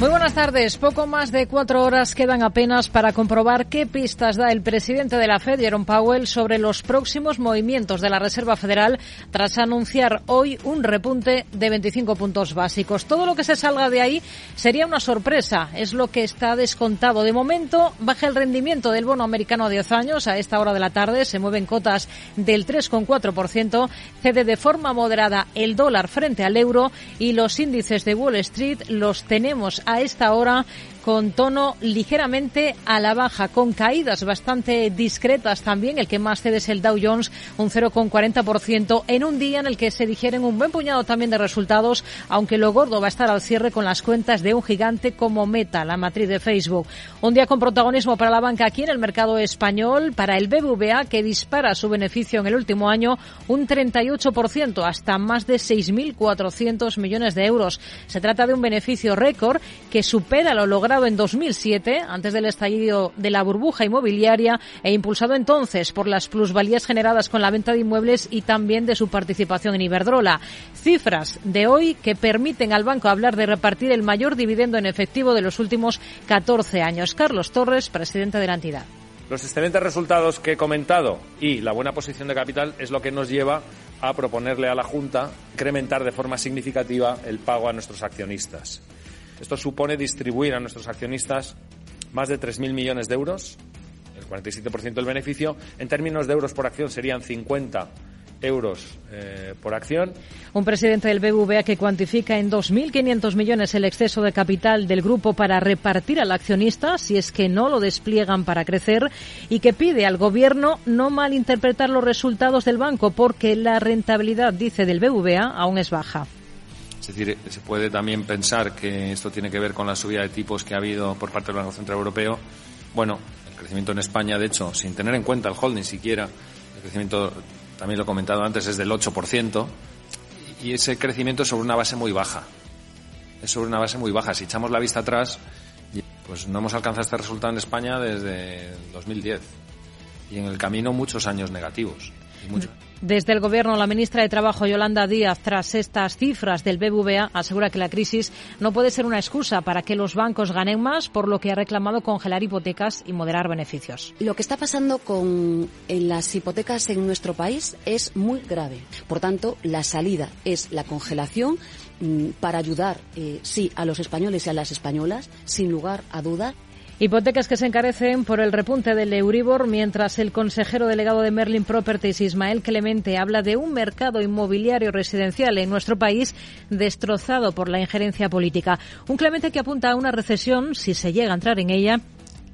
Muy buenas tardes. Poco más de cuatro horas quedan apenas para comprobar qué pistas da el presidente de la Fed, Jerome Powell, sobre los próximos movimientos de la Reserva Federal tras anunciar hoy un repunte de 25 puntos básicos. Todo lo que se salga de ahí sería una sorpresa. Es lo que está descontado. De momento, baja el rendimiento del bono americano a 10 años. A esta hora de la tarde se mueven cotas del 3,4%. Cede de forma moderada el dólar frente al euro y los índices de Wall Street los tenemos a esta hora con tono ligeramente a la baja, con caídas bastante discretas también. El que más cede es el Dow Jones, un 0,40% en un día en el que se digieren un buen puñado también de resultados, aunque lo gordo va a estar al cierre con las cuentas de un gigante como Meta, la matriz de Facebook. Un día con protagonismo para la banca aquí en el mercado español, para el BBVA, que dispara su beneficio en el último año un 38%, hasta más de 6.400 millones de euros. Se trata de un beneficio récord que supera lo logrado en 2007, antes del estallido de la burbuja inmobiliaria, e impulsado entonces por las plusvalías generadas con la venta de inmuebles y también de su participación en Iberdrola. Cifras de hoy que permiten al banco hablar de repartir el mayor dividendo en efectivo de los últimos 14 años. Carlos Torres, presidente de la entidad. Los excelentes resultados que he comentado y la buena posición de capital es lo que nos lleva a proponerle a la Junta incrementar de forma significativa el pago a nuestros accionistas. Esto supone distribuir a nuestros accionistas más de 3.000 millones de euros, el 47% del beneficio. En términos de euros por acción serían 50 euros eh, por acción. Un presidente del BBVA que cuantifica en 2.500 millones el exceso de capital del grupo para repartir al accionista si es que no lo despliegan para crecer y que pide al gobierno no malinterpretar los resultados del banco porque la rentabilidad, dice del BBVA, aún es baja. Es decir, se puede también pensar que esto tiene que ver con la subida de tipos que ha habido por parte del Banco Central Europeo. Bueno, el crecimiento en España, de hecho, sin tener en cuenta el holding siquiera, el crecimiento, también lo he comentado antes, es del 8%, y ese crecimiento es sobre una base muy baja. Es sobre una base muy baja. Si echamos la vista atrás, pues no hemos alcanzado este resultado en España desde 2010. Y en el camino muchos años negativos. Y. Desde el Gobierno, la ministra de Trabajo, Yolanda Díaz, tras estas cifras del BBVA, asegura que la crisis no puede ser una excusa para que los bancos ganen más, por lo que ha reclamado congelar hipotecas y moderar beneficios. Lo que está pasando con las hipotecas en nuestro país es muy grave. Por tanto, la salida es la congelación mm, para ayudar, eh, sí, a los españoles y a las españolas, sin lugar a duda. Hipotecas que se encarecen por el repunte del Euribor, mientras el consejero delegado de Merlin Properties, Ismael Clemente, habla de un mercado inmobiliario residencial en nuestro país destrozado por la injerencia política. Un Clemente que apunta a una recesión, si se llega a entrar en ella,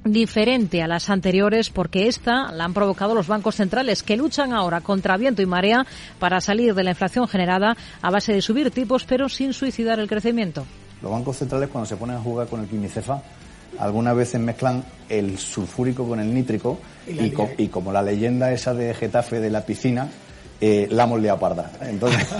diferente a las anteriores porque esta la han provocado los bancos centrales que luchan ahora contra viento y marea para salir de la inflación generada a base de subir tipos pero sin suicidar el crecimiento. Los bancos centrales cuando se ponen a jugar con el quimicefa algunas veces mezclan el sulfúrico con el nítrico y, co y como la leyenda esa de Getafe de la piscina, eh, la hemos liado parda. Entonces...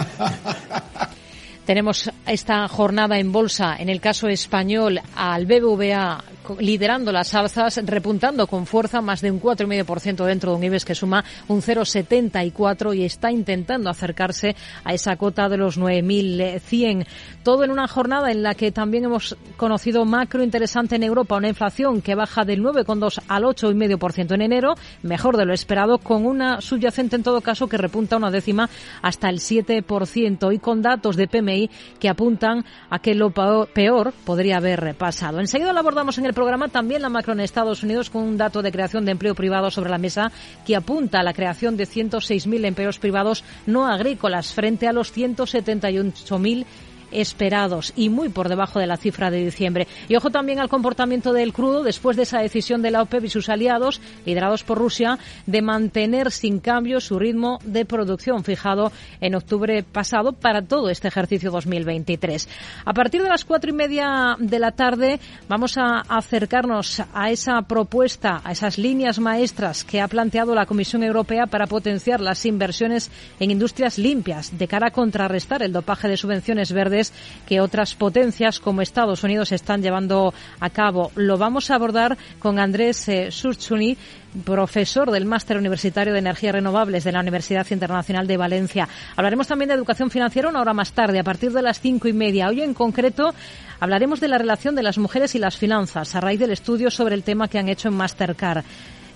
Tenemos esta jornada en bolsa, en el caso español, al BBVA liderando las alzas, repuntando con fuerza más de un 4,5% dentro de un IBEX que suma un 0,74 y está intentando acercarse a esa cota de los 9.100. Todo en una jornada en la que también hemos conocido macro interesante en Europa, una inflación que baja del 9,2 al 8,5% en enero, mejor de lo esperado, con una subyacente en todo caso que repunta una décima hasta el 7% y con datos de PMI que apuntan a que lo peor podría haber pasado. Enseguida lo abordamos en el programa también la macro en Estados Unidos con un dato de creación de empleo privado sobre la mesa que apunta a la creación de 106.000 empleos privados no agrícolas frente a los 178.000 esperados y muy por debajo de la cifra de diciembre. Y ojo también al comportamiento del crudo después de esa decisión de la OPEP y sus aliados, liderados por Rusia, de mantener sin cambio su ritmo de producción fijado en octubre pasado para todo este ejercicio 2023. A partir de las cuatro y media de la tarde vamos a acercarnos a esa propuesta, a esas líneas maestras que ha planteado la Comisión Europea para potenciar las inversiones en industrias limpias de cara a contrarrestar el dopaje de subvenciones verdes que otras potencias como Estados Unidos están llevando a cabo. Lo vamos a abordar con Andrés eh, Surchuni, profesor del Máster Universitario de Energías Renovables de la Universidad Internacional de Valencia. Hablaremos también de educación financiera una hora más tarde, a partir de las cinco y media. Hoy en concreto hablaremos de la relación de las mujeres y las finanzas a raíz del estudio sobre el tema que han hecho en Mastercard.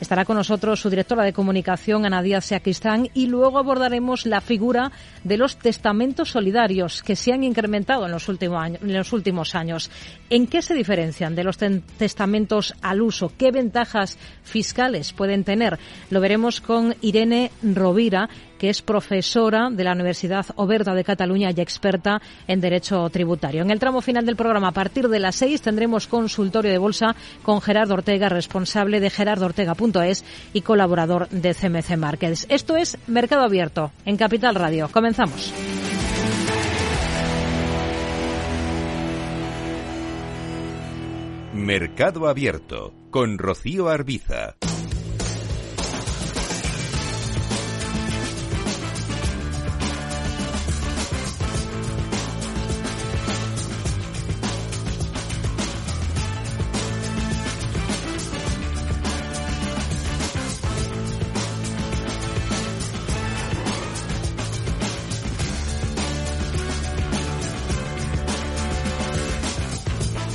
Estará con nosotros su directora de comunicación, Ana Díaz Seaquistán, y luego abordaremos la figura de los testamentos solidarios que se han incrementado en los, en los últimos años. ¿En qué se diferencian de los testamentos al uso? ¿Qué ventajas fiscales pueden tener? Lo veremos con Irene Rovira, que es profesora de la Universidad Oberta de Cataluña y experta en Derecho Tributario. En el tramo final del programa, a partir de las seis, tendremos consultorio de bolsa con Gerardo Ortega, responsable de gerardortega.es y colaborador de CMC Markets. Esto es Mercado Abierto en Capital Radio. Comenzamos. Mercado Abierto con Rocío Arbiza.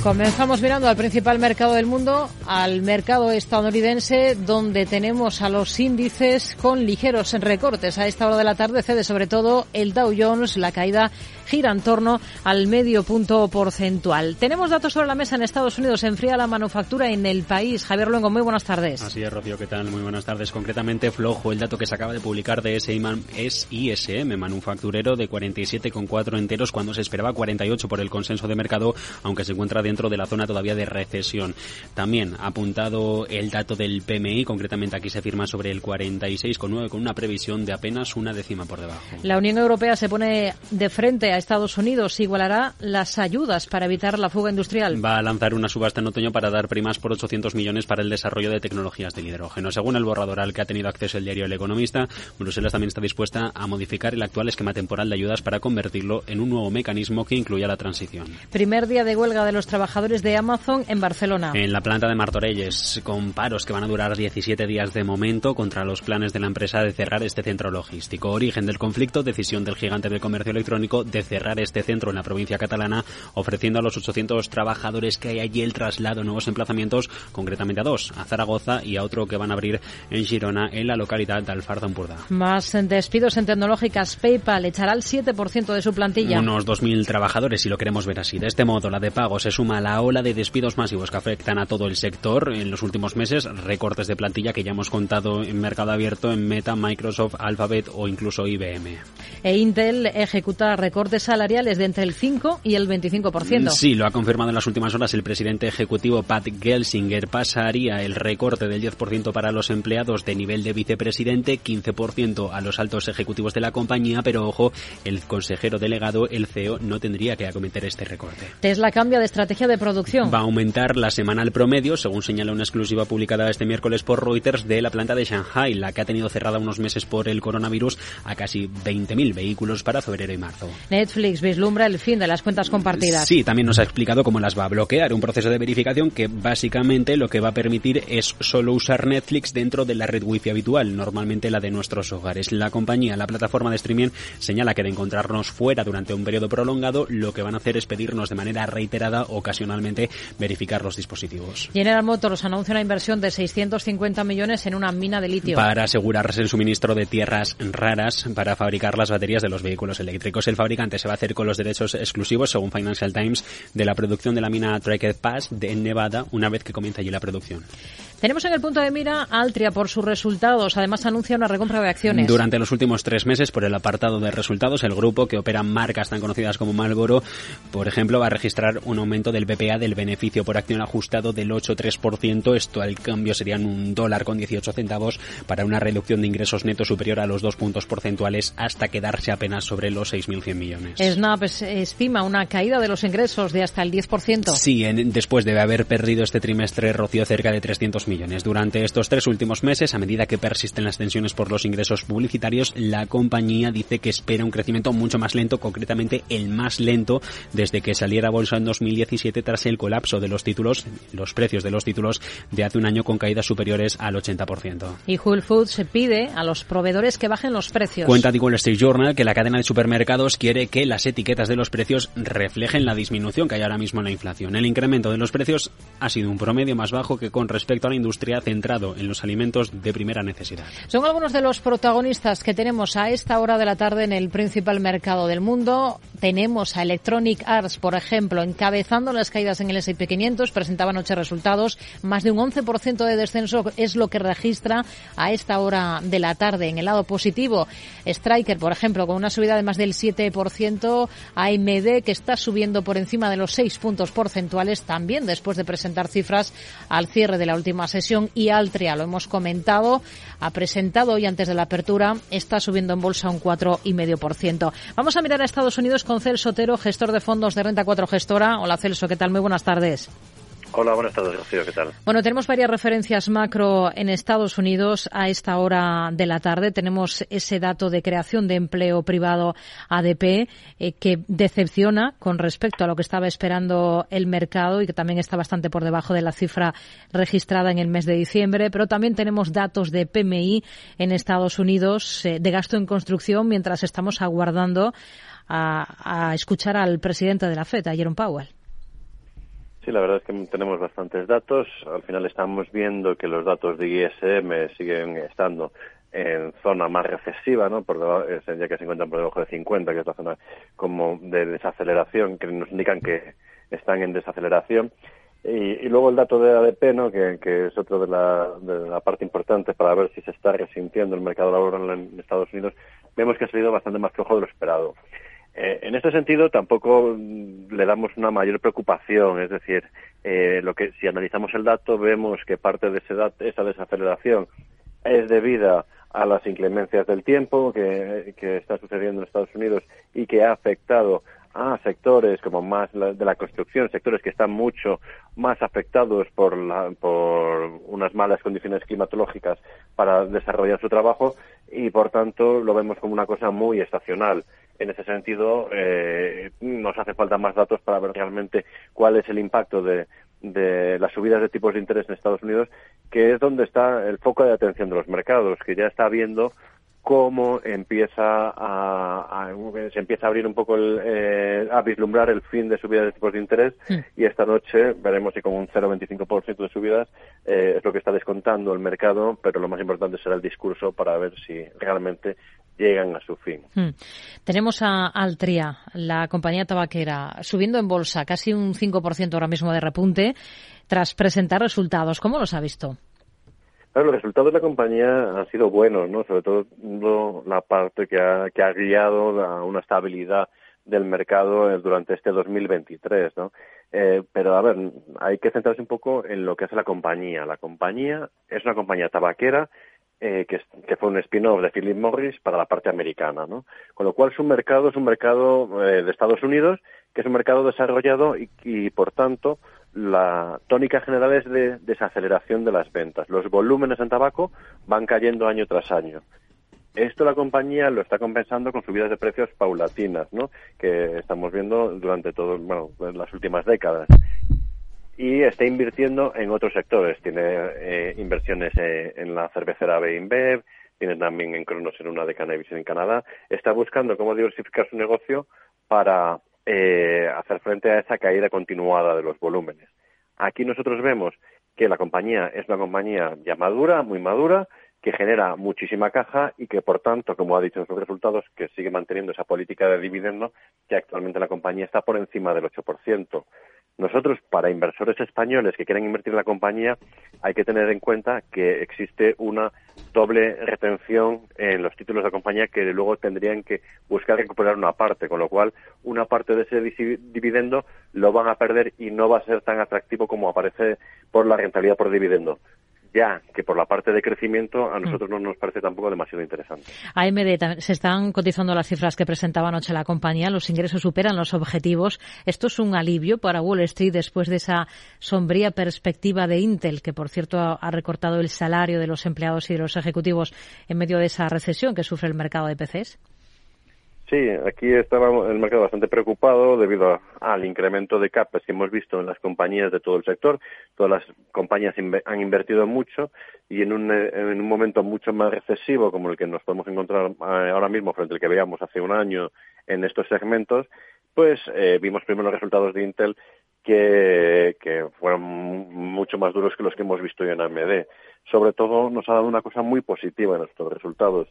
Comenzamos mirando al principal mercado del mundo, al mercado estadounidense, donde tenemos a los índices con ligeros recortes. A esta hora de la tarde cede sobre todo el Dow Jones, la caída gira en torno al medio punto porcentual. Tenemos datos sobre la mesa en Estados Unidos. Enfría la manufactura en el país. Javier Luengo, muy buenas tardes. Así es, Rocío, ¿qué tal? Muy buenas tardes. Concretamente, flojo el dato que se acaba de publicar de SISM, manufacturero, de 47,4 enteros, cuando se esperaba 48 por el consenso de mercado, aunque se encuentra dentro de la zona todavía de recesión. También ha apuntado el dato del PMI, concretamente aquí se firma sobre el 46,9 con una previsión de apenas una décima por debajo. La Unión Europea se pone de frente a Estados Unidos igualará las ayudas para evitar la fuga industrial. Va a lanzar una subasta en otoño para dar primas por 800 millones para el desarrollo de tecnologías del hidrógeno. Según el borrador al que ha tenido acceso el diario El Economista, Bruselas también está dispuesta a modificar el actual esquema temporal de ayudas para convertirlo en un nuevo mecanismo que incluya la transición. Primer día de huelga de los trabajadores de Amazon en Barcelona. En la planta de Martorelles, con paros que van a durar 17 días de momento contra los planes de la empresa de cerrar este centro logístico. Origen del conflicto, decisión del gigante del comercio electrónico de cerrar este centro en la provincia catalana, ofreciendo a los 800 trabajadores que hay allí el traslado a nuevos emplazamientos, concretamente a dos, a Zaragoza y a otro que van a abrir en Girona, en la localidad de Alfarza Empurda. Más despidos en tecnológicas. PayPal echará el 7% de su plantilla. Unos 2.000 trabajadores, si lo queremos ver así. De este modo, la de pago se suma a la ola de despidos masivos que afectan a todo el sector en los últimos meses, recortes de plantilla que ya hemos contado en mercado abierto en Meta, Microsoft, Alphabet o incluso IBM. E Intel ejecuta recortes salariales de entre el 5 y el 25%. Sí, lo ha confirmado en las últimas horas el presidente ejecutivo Pat Gelsinger. Pasaría el recorte del 10% para los empleados de nivel de vicepresidente, 15% a los altos ejecutivos de la compañía, pero ojo, el consejero delegado, el CEO, no tendría que acometer este recorte. Tesla cambia de estrategia de producción. Va a aumentar la semanal promedio, según señala una exclusiva publicada este miércoles por Reuters, de la planta de Shanghai, la que ha tenido cerrada unos meses por el coronavirus, a casi 20.000 vehículos para febrero y marzo. Netflix vislumbra el fin de las cuentas compartidas. Sí, también nos ha explicado cómo las va a bloquear. Un proceso de verificación que básicamente lo que va a permitir es solo usar Netflix dentro de la red wifi habitual, normalmente la de nuestros hogares. La compañía, la plataforma de streaming, señala que de encontrarnos fuera durante un periodo prolongado, lo que van a hacer es pedirnos de manera reiterada, ocasionalmente, verificar los dispositivos. General Motors anuncia una inversión de 650 millones en una mina de litio. Para asegurarse el suministro de tierras raras para fabricar las baterías de los vehículos eléctricos. El fabricante se va a hacer con los derechos exclusivos, según Financial Times, de la producción de la mina Tracked Pass de Nevada una vez que comience allí la producción. Tenemos en el punto de mira Altria por sus resultados. Además, anuncia una recompra de acciones. Durante los últimos tres meses, por el apartado de resultados, el grupo que opera marcas tan conocidas como Marlboro, por ejemplo, va a registrar un aumento del BPA del beneficio por acción ajustado del 8,3%. Esto al cambio serían un dólar con 18 centavos para una reducción de ingresos netos superior a los dos puntos porcentuales hasta quedarse apenas sobre los 6.100 millones. Snap estima una caída de los ingresos de hasta el 10%. Sí, después de haber perdido este trimestre, Rocío cerca de 300 millones. Durante estos tres últimos meses, a medida que persisten las tensiones por los ingresos publicitarios, la compañía dice que espera un crecimiento mucho más lento, concretamente el más lento desde que saliera a bolsa en 2017 tras el colapso de los títulos, los precios de los títulos de hace un año con caídas superiores al 80%. Y Whole Foods pide a los proveedores que bajen los precios. Cuenta The Wall Street Journal que la cadena de supermercados quiere que las etiquetas de los precios reflejen la disminución que hay ahora mismo en la inflación. El incremento de los precios ha sido un promedio más bajo que con respecto a la industria centrado en los alimentos de primera necesidad. Son algunos de los protagonistas que tenemos a esta hora de la tarde en el principal mercado del mundo. Tenemos a Electronic Arts, por ejemplo, encabezando las caídas en el S&P 500, presentaba anoche resultados, más de un 11% de descenso es lo que registra a esta hora de la tarde. En el lado positivo, Striker, por ejemplo, con una subida de más del 7%, AMD que está subiendo por encima de los 6 puntos porcentuales también después de presentar cifras al cierre de la última sesión y Altria, lo hemos comentado, ha presentado hoy antes de la apertura, está subiendo en bolsa un 4,5%. Vamos a mirar a Estados Unidos con Celso Otero, gestor de fondos de Renta 4 Gestora. Hola Celso, ¿qué tal? Muy buenas tardes. Hola, buenas tardes, Rocío, ¿qué tal? Bueno, tenemos varias referencias macro en Estados Unidos a esta hora de la tarde. Tenemos ese dato de creación de empleo privado ADP eh, que decepciona con respecto a lo que estaba esperando el mercado y que también está bastante por debajo de la cifra registrada en el mes de diciembre. Pero también tenemos datos de PMI en Estados Unidos eh, de gasto en construcción mientras estamos aguardando a, a escuchar al presidente de la FED, a Jerome Powell. Sí, la verdad es que tenemos bastantes datos. Al final estamos viendo que los datos de ISM siguen estando en zona más recesiva, ¿no? Por debajo, ya que se encuentran por debajo de 50, que es la zona como de desaceleración, que nos indican que están en desaceleración. Y, luego el dato de ADP, ¿no? Que, que es otro de la, de la, parte importante para ver si se está resintiendo el mercado laboral en Estados Unidos, vemos que ha salido bastante más flojo de lo esperado. Eh, en este sentido, tampoco mm, le damos una mayor preocupación, es decir, eh, lo que si analizamos el dato vemos que parte de ese esa desaceleración es debida a las inclemencias del tiempo que, que está sucediendo en Estados Unidos y que ha afectado a sectores como más de la construcción, sectores que están mucho más afectados por, la, por unas malas condiciones climatológicas para desarrollar su trabajo y por tanto lo vemos como una cosa muy estacional. En ese sentido, eh, nos hace falta más datos para ver realmente cuál es el impacto de, de las subidas de tipos de interés en Estados Unidos, que es donde está el foco de atención de los mercados, que ya está viendo cómo empieza a, se empieza a abrir un poco el, eh, a vislumbrar el fin de subidas de tipos de interés y esta noche veremos si con un 0,25% de subidas eh, es lo que está descontando el mercado, pero lo más importante será el discurso para ver si realmente llegan a su fin. Hmm. Tenemos a Altria, la compañía tabaquera, subiendo en bolsa casi un 5% ahora mismo de repunte tras presentar resultados. ¿Cómo los ha visto? los resultados de la compañía han sido buenos, ¿no? Sobre todo la parte que ha, que ha guiado a una estabilidad del mercado eh, durante este 2023, ¿no? Eh, pero, a ver, hay que centrarse un poco en lo que hace la compañía. La compañía es una compañía tabaquera eh, que, fue un spin-off de Philip Morris para la parte americana, ¿no? Con lo cual su mercado es un mercado de Estados Unidos, que es un mercado desarrollado y, y por tanto, la tónica general es de desaceleración de las ventas. Los volúmenes en tabaco van cayendo año tras año. Esto la compañía lo está compensando con subidas de precios paulatinas, ¿no? Que estamos viendo durante todo, bueno, las últimas décadas. Y está invirtiendo en otros sectores. Tiene eh, inversiones eh, en la cervecera Beinbev, tiene también en Cronos en una de cannabis en Canadá. Está buscando cómo diversificar su negocio para eh, hacer frente a esa caída continuada de los volúmenes. Aquí nosotros vemos que la compañía es una compañía ya madura, muy madura, que genera muchísima caja y que, por tanto, como ha dicho en sus resultados, que sigue manteniendo esa política de dividendo, que actualmente la compañía está por encima del 8%. Nosotros, para inversores españoles que quieran invertir en la compañía, hay que tener en cuenta que existe una doble retención en los títulos de la compañía que luego tendrían que buscar recuperar una parte, con lo cual una parte de ese dividendo lo van a perder y no va a ser tan atractivo como aparece por la rentabilidad por dividendo ya que por la parte de crecimiento a nosotros no nos parece tampoco demasiado interesante. AMD, se están cotizando las cifras que presentaba anoche la compañía, los ingresos superan los objetivos. ¿Esto es un alivio para Wall Street después de esa sombría perspectiva de Intel, que por cierto ha recortado el salario de los empleados y de los ejecutivos en medio de esa recesión que sufre el mercado de PCs? Sí, aquí estaba el mercado bastante preocupado debido al incremento de CAPEX que hemos visto en las compañías de todo el sector. Todas las compañías han invertido mucho y en un, en un momento mucho más recesivo como el que nos podemos encontrar eh, ahora mismo frente al que veíamos hace un año en estos segmentos, pues eh, vimos primero los resultados de Intel que, que fueron mucho más duros que los que hemos visto hoy en AMD. Sobre todo nos ha dado una cosa muy positiva en estos resultados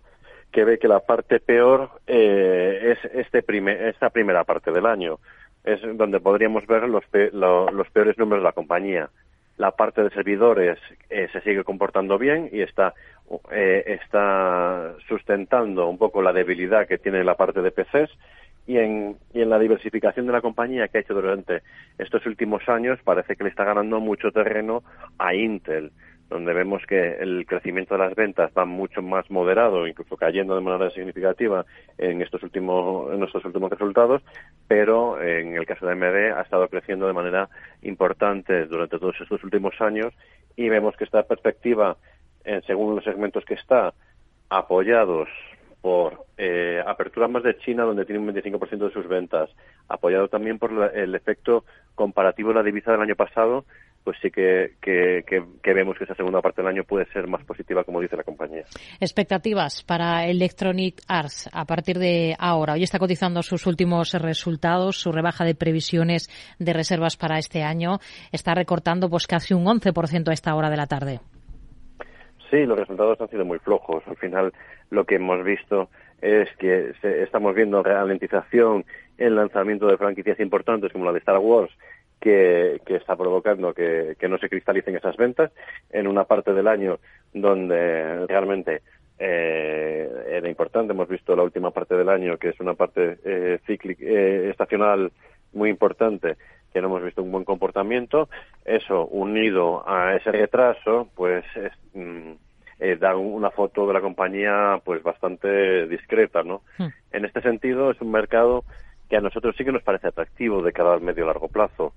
que ve que la parte peor eh, es este esta primera parte del año. Es donde podríamos ver los, los peores números de la compañía. La parte de servidores eh, se sigue comportando bien y está, eh, está sustentando un poco la debilidad que tiene la parte de PCs y en, y en la diversificación de la compañía que ha hecho durante estos últimos años parece que le está ganando mucho terreno a Intel donde vemos que el crecimiento de las ventas va mucho más moderado, incluso cayendo de manera significativa en estos últimos, en estos últimos resultados, pero en el caso de MD ha estado creciendo de manera importante durante todos estos últimos años y vemos que esta perspectiva, según los segmentos que está, apoyados por eh, apertura más de China, donde tiene un 25% de sus ventas, apoyado también por el efecto comparativo de la divisa del año pasado, pues sí que, vemos que esa segunda parte del año puede ser más positiva, como dice la compañía. Expectativas para Electronic Arts a partir de ahora. Hoy está cotizando sus últimos resultados, su rebaja de previsiones de reservas para este año. Está recortando pues casi un 11% a esta hora de la tarde. Sí, los resultados han sido muy flojos. Al final, lo que hemos visto es que estamos viendo ralentización en lanzamiento de franquicias importantes como la de Star Wars que, está provocando que, no se cristalicen esas ventas en una parte del año donde realmente eh, era importante. Hemos visto la última parte del año, que es una parte eh, cíclica, eh, estacional muy importante, que no hemos visto un buen comportamiento. Eso, unido a ese retraso, pues mm, da una foto de la compañía pues bastante discreta, ¿no? Hmm. En este sentido, es un mercado que a nosotros sí que nos parece atractivo de cara al medio largo plazo.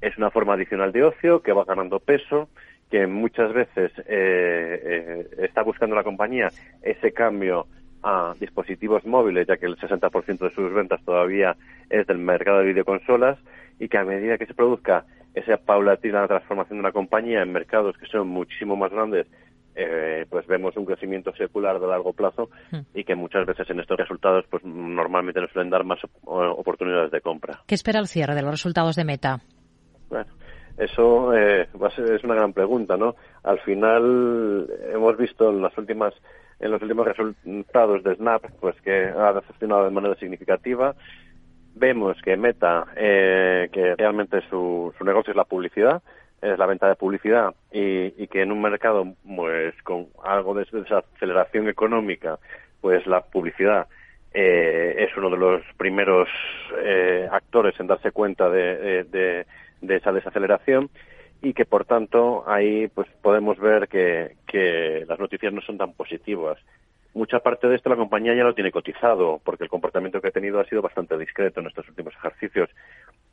Es una forma adicional de ocio que va ganando peso, que muchas veces eh, eh, está buscando la compañía ese cambio a dispositivos móviles, ya que el 60% de sus ventas todavía es del mercado de videoconsolas, y que a medida que se produzca esa paulatina transformación de una compañía en mercados que son muchísimo más grandes eh, pues vemos un crecimiento secular de largo plazo hmm. y que muchas veces en estos resultados pues normalmente nos suelen dar más oportunidades de compra. ¿Qué espera el cierre de los resultados de Meta? Bueno, eso eh, es una gran pregunta, ¿no? Al final hemos visto en las últimas en los últimos resultados de Snap pues que ha decepcionado de manera significativa. Vemos que Meta, eh, que realmente su, su negocio es la publicidad, es la venta de publicidad y, que en un mercado pues con algo de aceleración económica pues la publicidad eh, es uno de los primeros eh, actores en darse cuenta de, de, esa desaceleración y que por tanto ahí pues podemos ver que, que las noticias no son tan positivas. Mucha parte de esto la compañía ya lo tiene cotizado, porque el comportamiento que ha tenido ha sido bastante discreto en estos últimos ejercicios,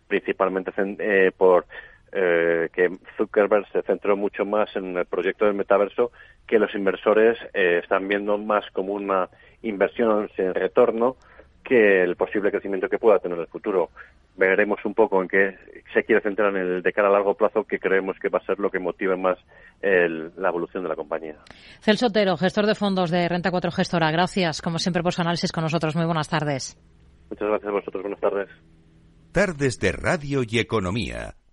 principalmente eh, por eh, que Zuckerberg se centró mucho más en el proyecto del metaverso que los inversores eh, están viendo más como una inversión sin retorno que el posible crecimiento que pueda tener en el futuro. Veremos un poco en qué se quiere centrar en el de cara a largo plazo, que creemos que va a ser lo que motive más la evolución de la compañía. Celso Otero, gestor de fondos de Renta 4 Gestora. Gracias, como siempre, por su análisis con nosotros. Muy buenas tardes. Muchas gracias a vosotros. Buenas tardes. Tardes de Radio y Economía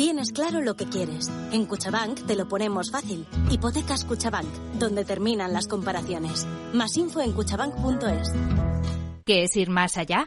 Tienes claro lo que quieres. En Cuchabank te lo ponemos fácil. Hipotecas Cuchabank, donde terminan las comparaciones. Más info en cuchabank.es. ¿Qué es ir más allá?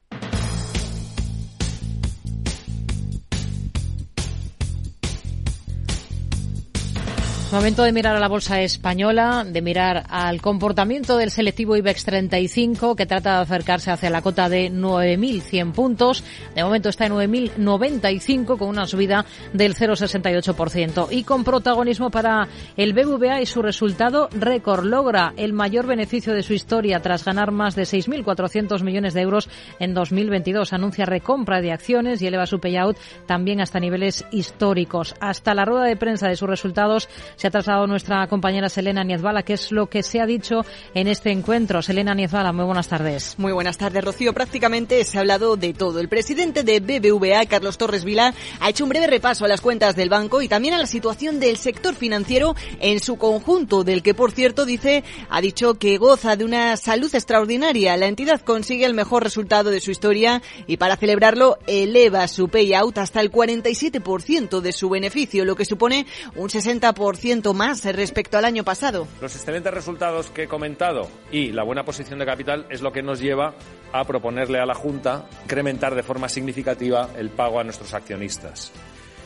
Momento de mirar a la bolsa española, de mirar al comportamiento del selectivo IBEX 35, que trata de acercarse hacia la cota de 9.100 puntos. De momento está en 9.095, con una subida del 0,68%. Y con protagonismo para el BBVA y su resultado récord. Logra el mayor beneficio de su historia tras ganar más de 6.400 millones de euros en 2022. Anuncia recompra de acciones y eleva su payout también hasta niveles históricos. Hasta la rueda de prensa de sus resultados se ha trasladado nuestra compañera Selena Niezbala, que es lo que se ha dicho en este encuentro. Selena Niezbala, muy buenas tardes. Muy buenas tardes, Rocío. Prácticamente se ha hablado de todo. El presidente de BBVA, Carlos Torres Vila, ha hecho un breve repaso a las cuentas del banco y también a la situación del sector financiero en su conjunto, del que, por cierto, dice, ha dicho que goza de una salud extraordinaria. La entidad consigue el mejor resultado de su historia y para celebrarlo eleva su payout hasta el 47% de su beneficio, lo que supone un 60% más respecto al año pasado. Los excelentes resultados que he comentado y la buena posición de capital es lo que nos lleva a proponerle a la Junta incrementar de forma significativa el pago a nuestros accionistas.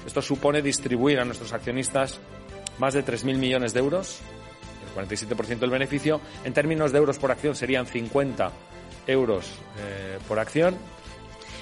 Esto supone distribuir a nuestros accionistas más de 3.000 millones de euros, el 47% del beneficio. En términos de euros por acción serían 50 euros eh, por acción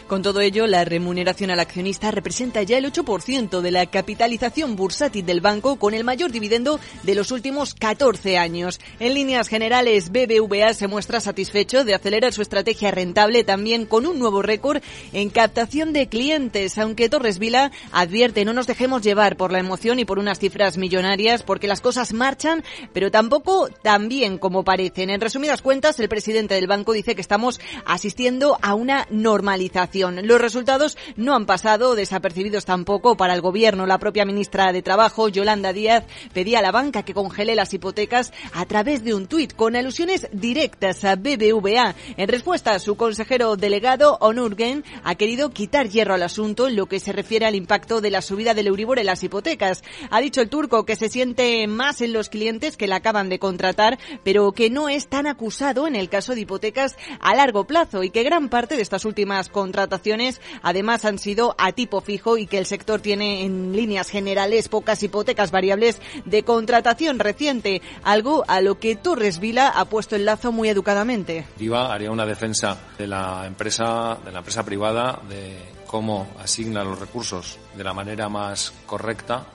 con todo ello, la remuneración al accionista representa ya el 8% de la capitalización bursátil del banco con el mayor dividendo de los últimos 14 años. En líneas generales, BBVA se muestra satisfecho de acelerar su estrategia rentable también con un nuevo récord en captación de clientes, aunque Torres Vila advierte no nos dejemos llevar por la emoción y por unas cifras millonarias porque las cosas marchan, pero tampoco tan bien como parecen. En resumidas cuentas, el presidente del banco dice que estamos asistiendo a una normalización los resultados no han pasado desapercibidos tampoco para el gobierno. La propia ministra de Trabajo, Yolanda Díaz, pedía a la banca que congele las hipotecas a través de un tuit con alusiones directas a BBVA. En respuesta, su consejero delegado, Onurgen, ha querido quitar hierro al asunto en lo que se refiere al impacto de la subida del Euribor en las hipotecas. Ha dicho el turco que se siente más en los clientes que la acaban de contratar, pero que no es tan acusado en el caso de hipotecas a largo plazo y que gran parte de estas últimas contrataciones contrataciones además han sido a tipo fijo y que el sector tiene en líneas generales pocas hipotecas variables de contratación reciente, algo a lo que Torres Vila ha puesto el lazo muy educadamente. Diva haría una defensa de la empresa, de la empresa privada, de cómo asigna los recursos de la manera más correcta,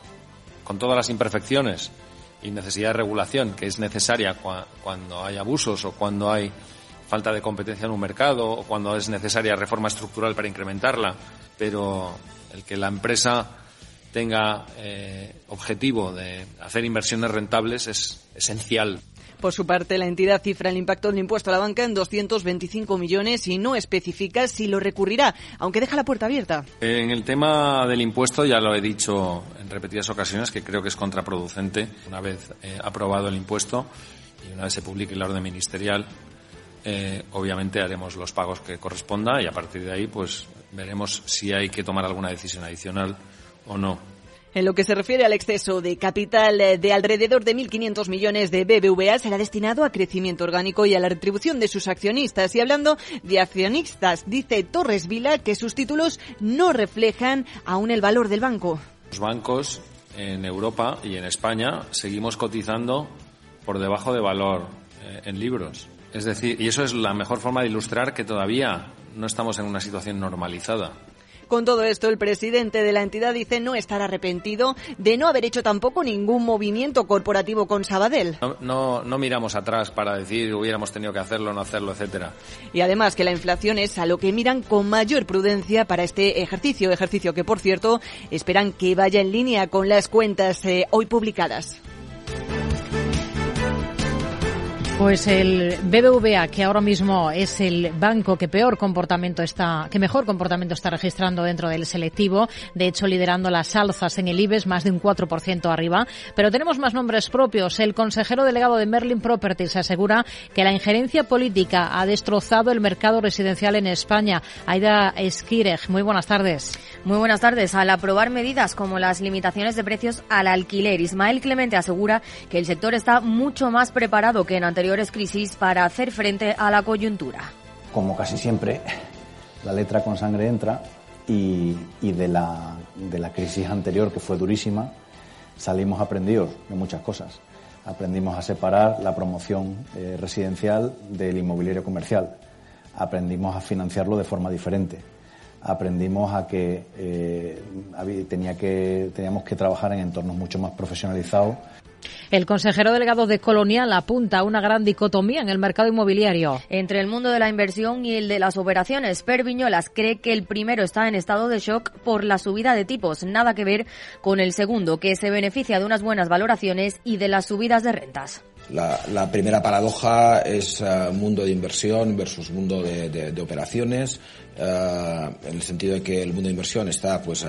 con todas las imperfecciones y necesidad de regulación que es necesaria cuando hay abusos o cuando hay falta de competencia en un mercado o cuando es necesaria reforma estructural para incrementarla, pero el que la empresa tenga eh, objetivo de hacer inversiones rentables es esencial Por su parte, la entidad cifra el impacto del impuesto a la banca en 225 millones y no especifica si lo recurrirá, aunque deja la puerta abierta. En el tema del impuesto ya lo he dicho en repetidas ocasiones que creo que es contraproducente una vez eh, aprobado el impuesto y una vez se publique la orden ministerial eh, obviamente haremos los pagos que corresponda y a partir de ahí pues veremos si hay que tomar alguna decisión adicional o no. En lo que se refiere al exceso de capital eh, de alrededor de 1.500 millones de BBVA, será destinado a crecimiento orgánico y a la retribución de sus accionistas. Y hablando de accionistas, dice Torres Vila que sus títulos no reflejan aún el valor del banco. Los bancos en Europa y en España seguimos cotizando por debajo de valor eh, en libros. Es decir, y eso es la mejor forma de ilustrar que todavía no estamos en una situación normalizada. Con todo esto, el presidente de la entidad dice no estar arrepentido de no haber hecho tampoco ningún movimiento corporativo con Sabadell. No, no, miramos atrás para decir hubiéramos tenido que hacerlo, no hacerlo, etcétera. Y además que la inflación es a lo que miran con mayor prudencia para este ejercicio, ejercicio que por cierto esperan que vaya en línea con las cuentas eh, hoy publicadas. Pues el BBVA, que ahora mismo es el banco que peor comportamiento está, que mejor comportamiento está registrando dentro del selectivo, de hecho liderando las alzas en el IBEX, más de un 4% arriba. Pero tenemos más nombres propios. El consejero delegado de Merlin Properties asegura que la injerencia política ha destrozado el mercado residencial en España. Aida Esquirej, muy buenas tardes. Muy buenas tardes. Al aprobar medidas como las limitaciones de precios al alquiler, Ismael Clemente asegura que el sector está mucho más preparado que en anteriores crisis para hacer frente a la coyuntura. Como casi siempre, la letra con sangre entra y, de, la, de la crisis anterior, que fue durísima, salimos aprendidos de muchas cosas. Aprendimos a separar la promoción eh, residencial del inmobiliario comercial. Aprendimos a financiarlo de forma diferente. Aprendimos a que, eh, tenía que teníamos que trabajar en entornos mucho más profesionalizados el consejero delegado de Colonial apunta a una gran dicotomía en el mercado inmobiliario. Entre el mundo de la inversión y el de las operaciones, Per Viñolas cree que el primero está en estado de shock por la subida de tipos, nada que ver con el segundo, que se beneficia de unas buenas valoraciones y de las subidas de rentas. La, primera paradoja es uh, mundo de inversión versus mundo de, operaciones, en el sentido de que el mundo de inversión está pues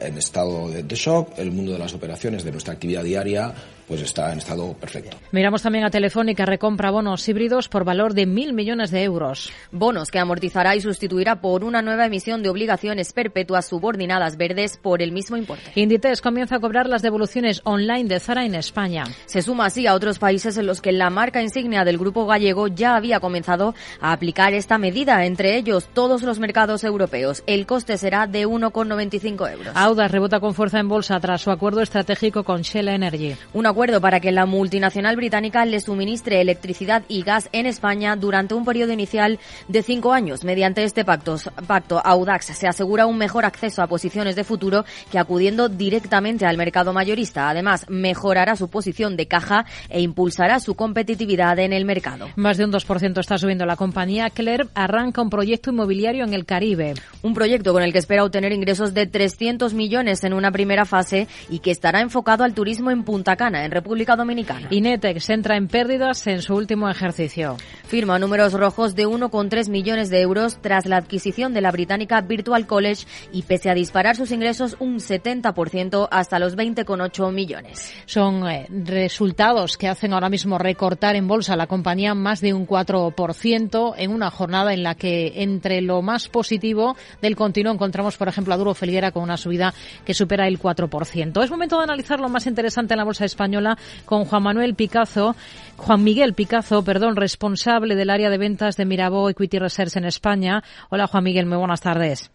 en estado de, shock, el mundo de las operaciones, de nuestra actividad diaria, pues está en estado perfecto. Miramos también a Telefónica, recompra bonos híbridos por valor de mil millones de euros. Bonos que amortizará y sustituirá por una nueva emisión de obligaciones perpetuas subordinadas verdes por el mismo importe. Inditex comienza a cobrar las devoluciones online de Zara en España. Se suma así a otros países en los que la marca insignia del grupo gallego ya había comenzado a aplicar esta medida, entre ellos todos los mercados europeos. El coste será de 1,95 euros. Audas rebota con fuerza en bolsa tras su acuerdo estratégico con Shell Energy. Un acuerdo para que la multinacional británica le suministre electricidad y gas en España durante un periodo inicial de cinco años. Mediante este pacto, pacto Audax se asegura un mejor acceso a posiciones de futuro que acudiendo directamente al mercado mayorista. Además, mejorará su posición de caja e impulsará su competitividad en el mercado. Más de un 2% está subiendo la compañía. Clerp arranca un proyecto inmobiliario en el Caribe. Un proyecto con el que espera obtener ingresos de 300 millones en una primera fase y que estará enfocado al turismo en Punta Cana, en República Dominicana. Inetex entra en pérdidas en su último ejercicio. Firma números rojos de 1,3 millones de euros tras la adquisición de la británica Virtual College y pese a disparar sus ingresos un 70% hasta los 20,8 millones. Son eh, resultados que hacen ahora mismo recortar en bolsa la compañía más de un 4% en una jornada en la que entre lo más positivo del continuo encontramos, por ejemplo, a Duro Felguera con una subida que supera el 4%. Es momento de analizar lo más interesante en la bolsa española con Juan Manuel Picazo, Juan Miguel Picazo, perdón, responsable del área de ventas de Mirabo Equity Research en España. Hola Juan Miguel, muy buenas tardes.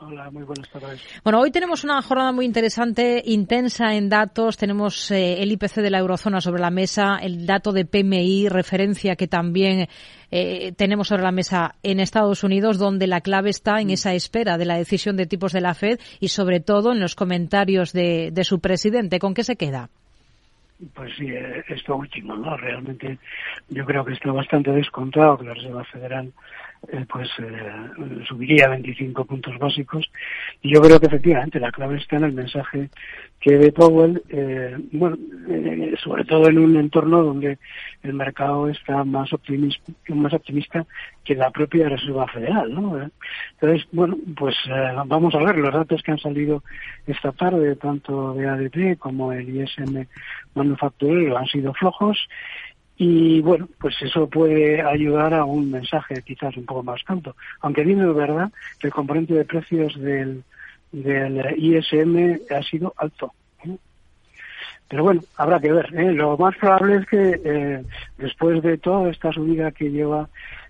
Hola, muy buenas tardes. Bueno, hoy tenemos una jornada muy interesante, intensa en datos. Tenemos eh, el IPC de la eurozona sobre la mesa, el dato de PMI, referencia que también eh, tenemos sobre la mesa en Estados Unidos, donde la clave está en mm. esa espera de la decisión de tipos de la Fed y sobre todo en los comentarios de, de su presidente. ¿Con qué se queda? Pues sí, esto último, ¿no? Realmente yo creo que está bastante descontado que la Reserva Federal eh, pues eh, subiría 25 puntos básicos. Y yo creo que efectivamente la clave está en el mensaje que de Powell, eh, bueno, sobre todo en un entorno donde el mercado está más optimista, más optimista que la propia Reserva Federal, ¿no? Entonces, bueno, pues vamos a ver los datos que han salido esta tarde, tanto de ADP como el ISM manufacturero, han sido flojos y bueno, pues eso puede ayudar a un mensaje quizás un poco más canto. Aunque bien es verdad que el componente de precios del, del ISM ha sido alto. ¿eh? Pero bueno, habrá que ver. ¿eh? Lo más probable es que eh, después de toda esta subida que lleva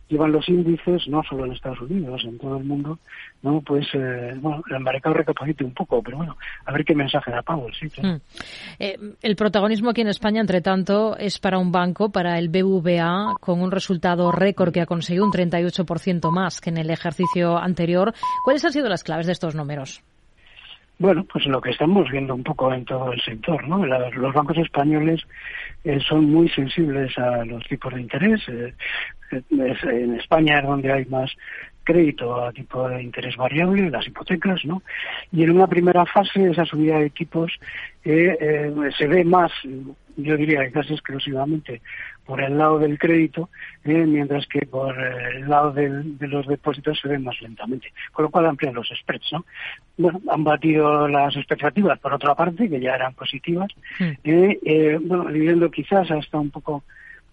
llevan los índices, no solo en Estados Unidos, en todo el mundo, no pues eh, bueno, el mercado recapacite un poco, pero bueno, a ver qué mensaje da Powell, sí. Hmm. Eh, el protagonismo aquí en España, entre tanto, es para un banco, para el BVA, con un resultado récord que ha conseguido un 38% más que en el ejercicio anterior. ¿Cuáles han sido las claves de estos números? Bueno, pues lo que estamos viendo un poco en todo el sector, ¿no? los bancos españoles eh, son muy sensibles a los tipos de interés. Eh, en España es donde hay más crédito a tipo de interés variable, las hipotecas, ¿no? Y en una primera fase esa subida de tipos eh, se ve más, yo diría casi exclusivamente por el lado del crédito, eh, mientras que por eh, el lado de los depósitos se ven más lentamente, con lo cual amplían los spreads. ¿no? Bueno, han batido las expectativas por otra parte, que ya eran positivas, hmm. eh, bueno, viviendo quizás hasta un poco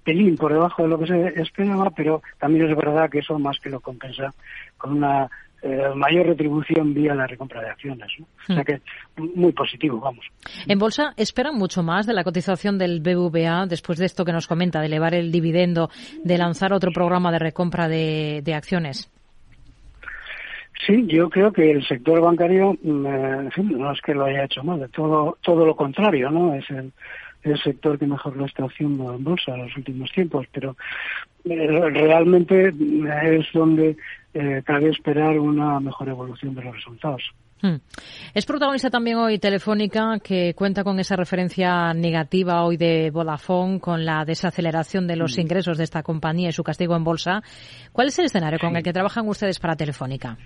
pelín por debajo de lo que se esperaba, pero también es verdad que eso más que lo compensa con una eh, mayor retribución vía la recompra de acciones. O sea hmm. que muy positivo, vamos. En bolsa esperan mucho más de la cotización del BBVA después de esto que nos comenta, de elevar el dividendo, de lanzar otro programa de recompra de, acciones. Sí, yo creo que el sector bancario, mm, en fin, no es que lo haya hecho mal, todo, todo lo contrario, ¿no? Es el, el sector que mejor lo está haciendo en bolsa en los últimos tiempos, pero eh, realmente es donde eh, cabe esperar una mejor evolución de los resultados. Hmm. Es protagonista también hoy Telefónica, que cuenta con esa referencia negativa hoy de Vodafone, con la desaceleración de los hmm. ingresos de esta compañía y su castigo en bolsa. ¿Cuál es el escenario con el que trabajan ustedes para Telefónica?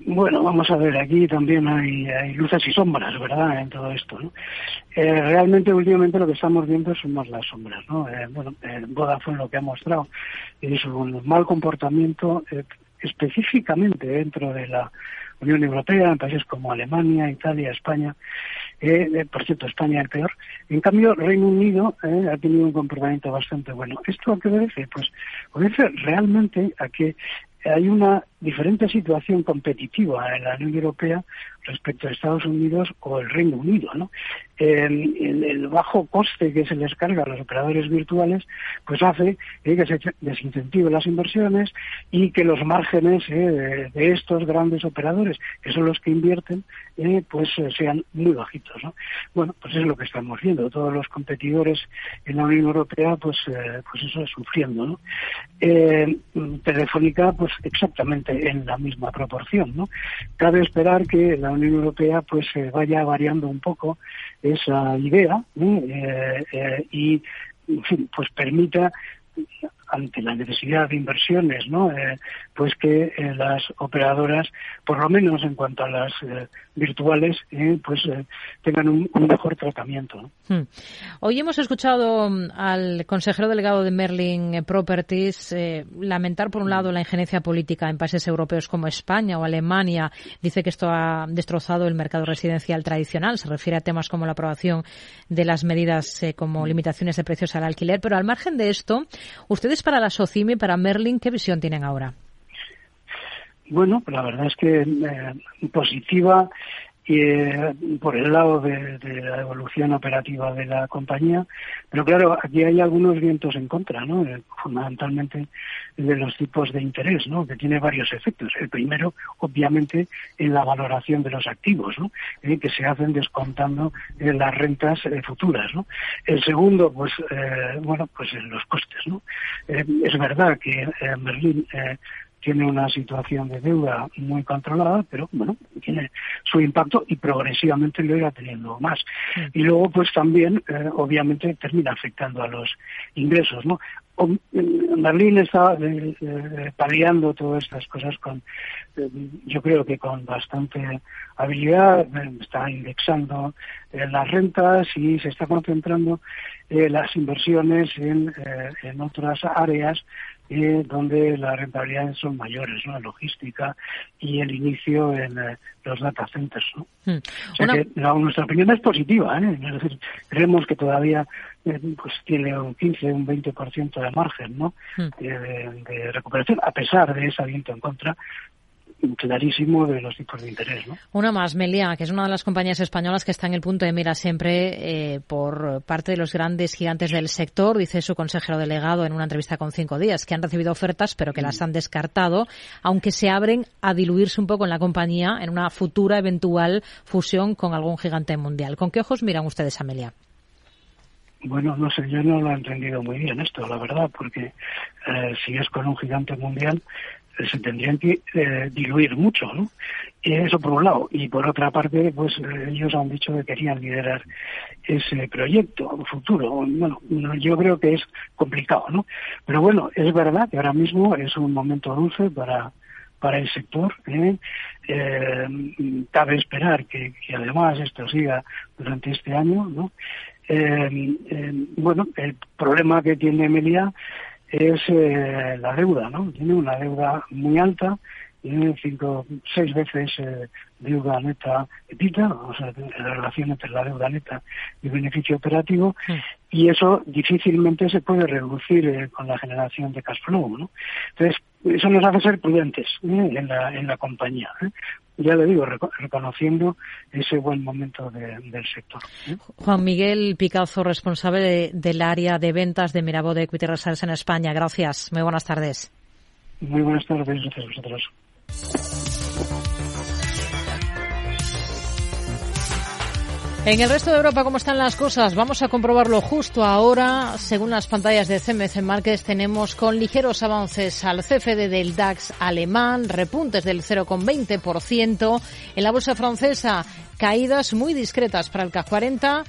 Bueno, vamos a ver, aquí también hay, luces y sombras, ¿verdad?, en todo esto, ¿no? Eh, realmente, últimamente lo que estamos viendo son más las sombras, ¿no? Eh, bueno, eh, Vodafone lo que ha mostrado es un mal comportamiento eh, específicamente dentro de la Unión Europea, en países como Alemania, Italia, España, eh, eh, por cierto, España el peor. En cambio, Reino Unido eh, ha tenido un comportamiento bastante bueno. ¿Esto a qué obedece? Pues obedece realmente a que hay una diferente situación competitiva en la Unión Europea respecto a Estados Unidos o el Reino Unido, ¿no? El, bajo coste que se les carga a los operadores virtuales, pues hace eh, que se desincentiven las inversiones y que los márgenes eh, de, estos grandes operadores, que son los que invierten, eh, pues sean muy bajitos, ¿no? Bueno, pues es lo que estamos viendo. Todos los competidores en la Unión Europea, pues, pues eso es sufriendo, ¿no? Telefónica, pues exactamente en la misma proporción. ¿no? Cabe esperar que la Unión Europea pues eh, vaya variando un poco esa idea eh, eh, y en fin, pues permita ante la necesidad de inversiones, ¿no? Eh, pues que eh, las operadoras, por lo menos en cuanto a las eh, virtuales, pues tengan un, mejor tratamiento. Hmm. Hoy hemos escuchado mm, al consejero delegado de Merlin Properties lamentar, por un lado, la injerencia política en países europeos como España o Alemania. Dice que esto ha destrozado el mercado residencial tradicional. Se refiere a temas como la aprobación de las medidas como limitaciones de precios al alquiler. Pero al margen de esto, ustedes para la SOCIMI, para Merlin, ¿qué visión tienen ahora? Bueno, la verdad es que eh, positiva y, eh, por el lado de, la evolución operativa de la compañía. Pero claro, aquí hay algunos vientos en contra, ¿no? Eh, fundamentalmente de los tipos de interés, ¿no? Que tiene varios efectos. El primero, obviamente, en la valoración de los activos, ¿no? Eh, que se hacen descontando las rentas futuras, ¿no? El segundo, pues, bueno, pues en los costes, ¿no? es verdad que Berlín tiene una situación de deuda muy controlada, pero bueno, tiene su impacto y progresivamente lo irá teniendo más. Y luego, pues también, eh, obviamente, termina afectando a los ingresos, ¿no? Berlín está eh, eh, paliando todas estas cosas con, yo creo que con bastante habilidad, está indexando las rentas y se está concentrando las inversiones en, en otras áreas eh, donde las rentabilidades son mayores, ¿no? La logística y el inicio en eh, los data centers, ¿no? Hmm. O sea que nuestra opinión es positiva, ¿eh? Es decir, creemos que todavía eh, pues tiene un 15, un 20% de margen, ¿no? Hmm. de, de, recuperación, a pesar de ese viento en contra clarísimo de los tipos de interés. ¿no? Una más, Melia, que es una de las compañías españolas que está en el punto de mira siempre eh, por parte de los grandes gigantes del sector, dice su consejero delegado en una entrevista con cinco días, que han recibido ofertas pero que las mm. han descartado, aunque se abren a diluirse un poco en la compañía en una futura eventual fusión con algún gigante mundial. ¿Con qué ojos miran ustedes a Melia? Bueno, no sé, yo no lo he entendido muy bien esto, la verdad, porque eh, si es con un gigante mundial, se tendrían que eh, diluir mucho, ¿no? Eso por un lado. Y por otra parte, pues eh, ellos han dicho que querían liderar ese proyecto futuro. Bueno, yo creo que es complicado, ¿no? Pero bueno, es verdad que ahora mismo es un momento dulce para para el sector. ¿eh? Cabe esperar que, además esto siga durante este año, ¿no? Eh, bueno, el problema que tiene Melia es eh, la deuda, ¿no? Tiene una deuda muy alta, tiene cinco, seis veces eh, deuda neta EBITDA, o sea, la relación entre la deuda neta y beneficio operativo, y eso difícilmente se puede reducir eh, con la generación de cash flow, ¿no? Entonces, eso nos hace ser prudentes en, la, en la compañía, ya le digo, reconociendo ese buen momento del sector. Juan Miguel Picazo, responsable del área de ventas de Mirabo de Equity Reserves en España. Gracias. Muy buenas tardes. Muy buenas tardes. Gracias a vosotros. En el resto de Europa, ¿cómo están las cosas? Vamos a comprobarlo justo ahora. Según las pantallas de CMC Markets, tenemos con ligeros avances al CFD del DAX alemán, repuntes del 0,20%. En la bolsa francesa, caídas muy discretas para el CAC 40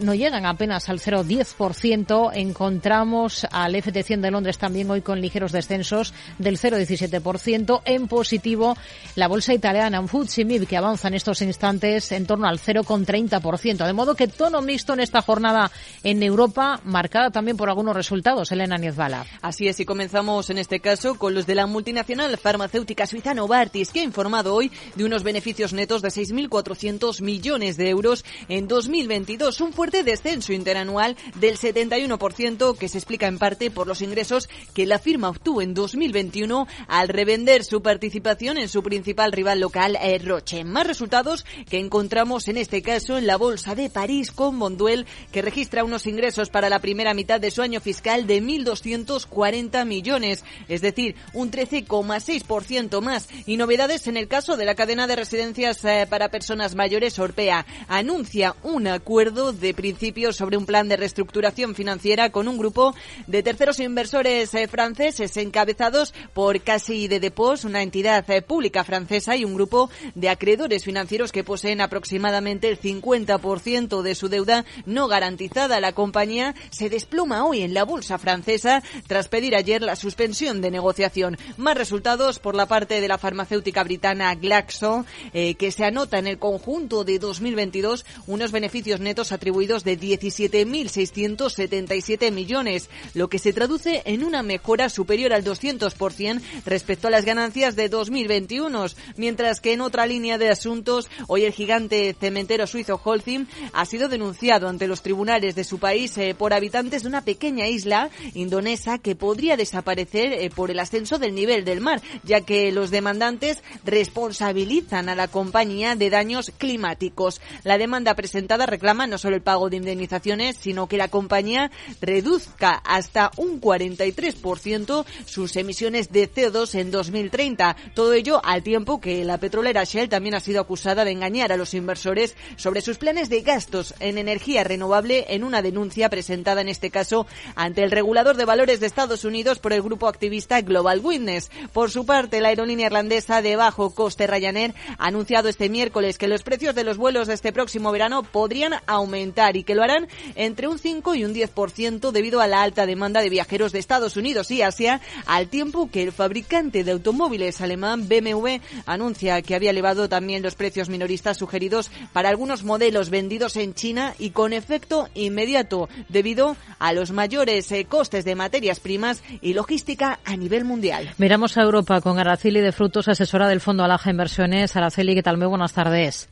no llegan apenas al 0,10%. Encontramos al FT100 de Londres también hoy con ligeros descensos del 0,17%. En positivo, la bolsa italiana en MIB que avanza en estos instantes en torno al 0,30%. De modo que tono mixto en esta jornada en Europa, marcada también por algunos resultados. Elena Niezbala. Así es, y comenzamos en este caso con los de la multinacional farmacéutica suiza Novartis, que ha informado hoy de unos beneficios netos de 6.400 millones de euros en 2022 un fuerte descenso interanual del 71% que se explica en parte por los ingresos que la firma obtuvo en 2021 al revender su participación en su principal rival local, eh, Roche. Más resultados que encontramos en este caso en la Bolsa de París con Bonduel, que registra unos ingresos para la primera mitad de su año fiscal de 1.240 millones, es decir, un 13,6% más. Y novedades en el caso de la cadena de residencias eh, para personas mayores Orpea. Anuncia un acuerdo de principios sobre un plan de reestructuración financiera con un grupo de terceros inversores eh, franceses encabezados por Casi de Depos, una entidad eh, pública francesa y un grupo de acreedores financieros que poseen aproximadamente el 50% de su deuda no garantizada. La compañía se desploma hoy en la bolsa francesa tras pedir ayer la suspensión de negociación. Más resultados por la parte de la farmacéutica britana Glaxo, eh, que se anota en el conjunto de 2022 unos beneficios netos atribuidos de 17.677 millones, lo que se traduce en una mejora superior al 200% respecto a las ganancias de 2021, mientras que en otra línea de asuntos, hoy el gigante cementero suizo Holcim ha sido denunciado ante los tribunales de su país eh, por habitantes de una pequeña isla indonesa que podría desaparecer eh, por el ascenso del nivel del mar, ya que los demandantes responsabilizan a la compañía de daños climáticos. La demanda presentada reclama no solo el pago de indemnizaciones, sino que la compañía reduzca hasta un 43% sus emisiones de CO2 en 2030. Todo ello al tiempo que la petrolera Shell también ha sido acusada de engañar a los inversores sobre sus planes de gastos en energía renovable en una denuncia presentada en este caso ante el regulador de valores de Estados Unidos por el grupo activista Global Witness. Por su parte, la aerolínea irlandesa de bajo coste Ryanair ha anunciado este miércoles que los precios de los vuelos de este próximo verano podrían aumentar y que lo harán entre un 5 y un 10% debido a la alta demanda de viajeros de Estados Unidos y Asia, al tiempo que el fabricante de automóviles alemán BMW anuncia que había elevado también los precios minoristas sugeridos para algunos modelos vendidos en China y con efecto inmediato debido a los mayores eh, costes de materias primas y logística a nivel mundial. Miramos a Europa con Araceli de Frutos, asesora del Fondo Alaja Inversiones. Araceli, ¿qué tal? Muy buenas tardes.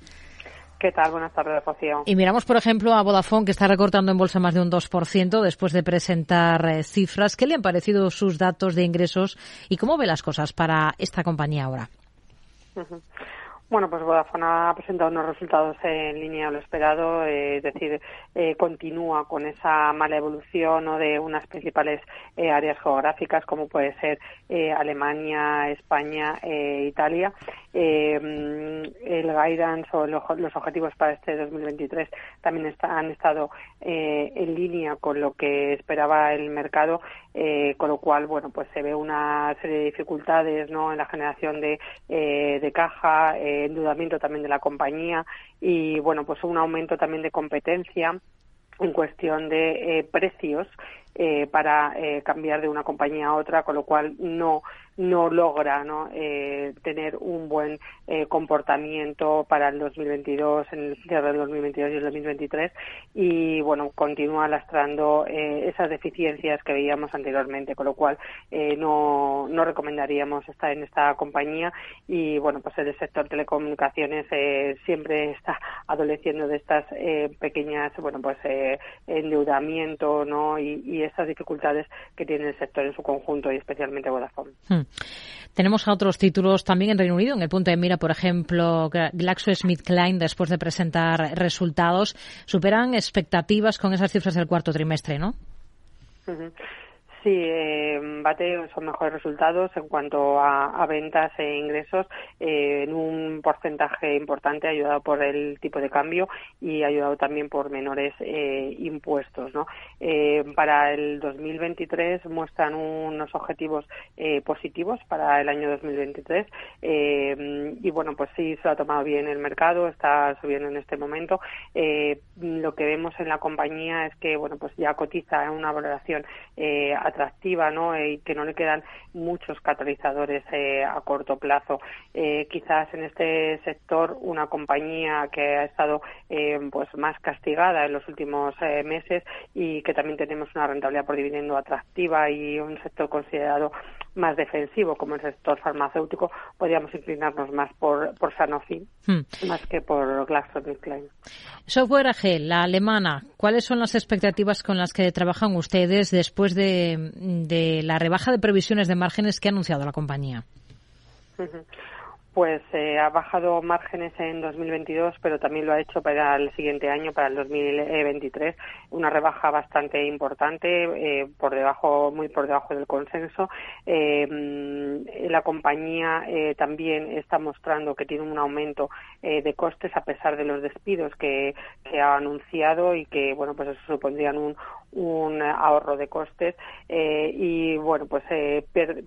¿Qué tal? Buenas tardes, Rocío. Y miramos, por ejemplo, a Vodafone, que está recortando en bolsa más de un 2% después de presentar eh, cifras. ¿Qué le han parecido sus datos de ingresos y cómo ve las cosas para esta compañía ahora? Bueno, pues Vodafone ha presentado unos resultados en línea a lo esperado, eh, es decir, eh, continúa con esa mala evolución ¿no? de unas principales eh, áreas geográficas como puede ser Alemania, España, Italia. El guidance o los objetivos para este 2023 también han estado en línea con lo que esperaba el mercado, con lo cual, bueno, pues se ve una serie de dificultades ¿no? en la generación de, de caja endeudamiento también de la compañía y bueno pues un aumento también de competencia en cuestión de eh, precios eh, para eh, cambiar de una compañía a otra, con lo cual no no logra ¿no? Eh, tener un buen eh, comportamiento para el 2022, en el cierre del 2022 y el 2023 y bueno, continúa lastrando eh, esas deficiencias que veíamos anteriormente, con lo cual no, no recomendaríamos estar en esta compañía y bueno, pues el sector telecomunicaciones siempre está adoleciendo de estas pequeñas, bueno, pues endeudamiento, ¿no? Y, y estas dificultades que tiene el sector en su conjunto y especialmente Vodafone. Hmm. Tenemos a otros títulos también en Reino Unido, en el punto de mira, por ejemplo, GlaxoSmithKline, después de presentar resultados, superan expectativas con esas cifras del cuarto trimestre, ¿no? Sí, eh, bate son mejores resultados en cuanto a, ventas e ingresos eh, en un porcentaje importante ayudado por el tipo de cambio y ayudado también por menores eh, impuestos. ¿no? Eh, para el 2023 muestran unos objetivos positivos para el año 2023 y bueno, pues sí se ha tomado bien el mercado, está subiendo en este momento. lo que vemos en la compañía es que bueno, pues ya cotiza en una valoración a atractiva ¿no? y que no le quedan muchos catalizadores eh, a corto plazo. Eh, quizás en este sector una compañía que ha estado eh, pues más castigada en los últimos meses y que también tenemos una rentabilidad por dividendo atractiva y un sector considerado más defensivo como el sector farmacéutico, podríamos inclinarnos más por, por Sanofi hmm. más que por GlaxoSmithKline. Software AG, la alemana, ¿cuáles son las expectativas con las que trabajan ustedes después de, de la rebaja de previsiones de márgenes que ha anunciado la compañía? Pues eh, ha bajado márgenes en 2022, pero también lo ha hecho para el siguiente año, para el 2023, una rebaja bastante importante, eh, por debajo, muy por debajo del consenso. Eh, mm, la compañía también está mostrando que tiene un aumento de costes a pesar de los despidos que, ha anunciado y que, bueno, pues eso supondrían un, un ahorro de costes y bueno pues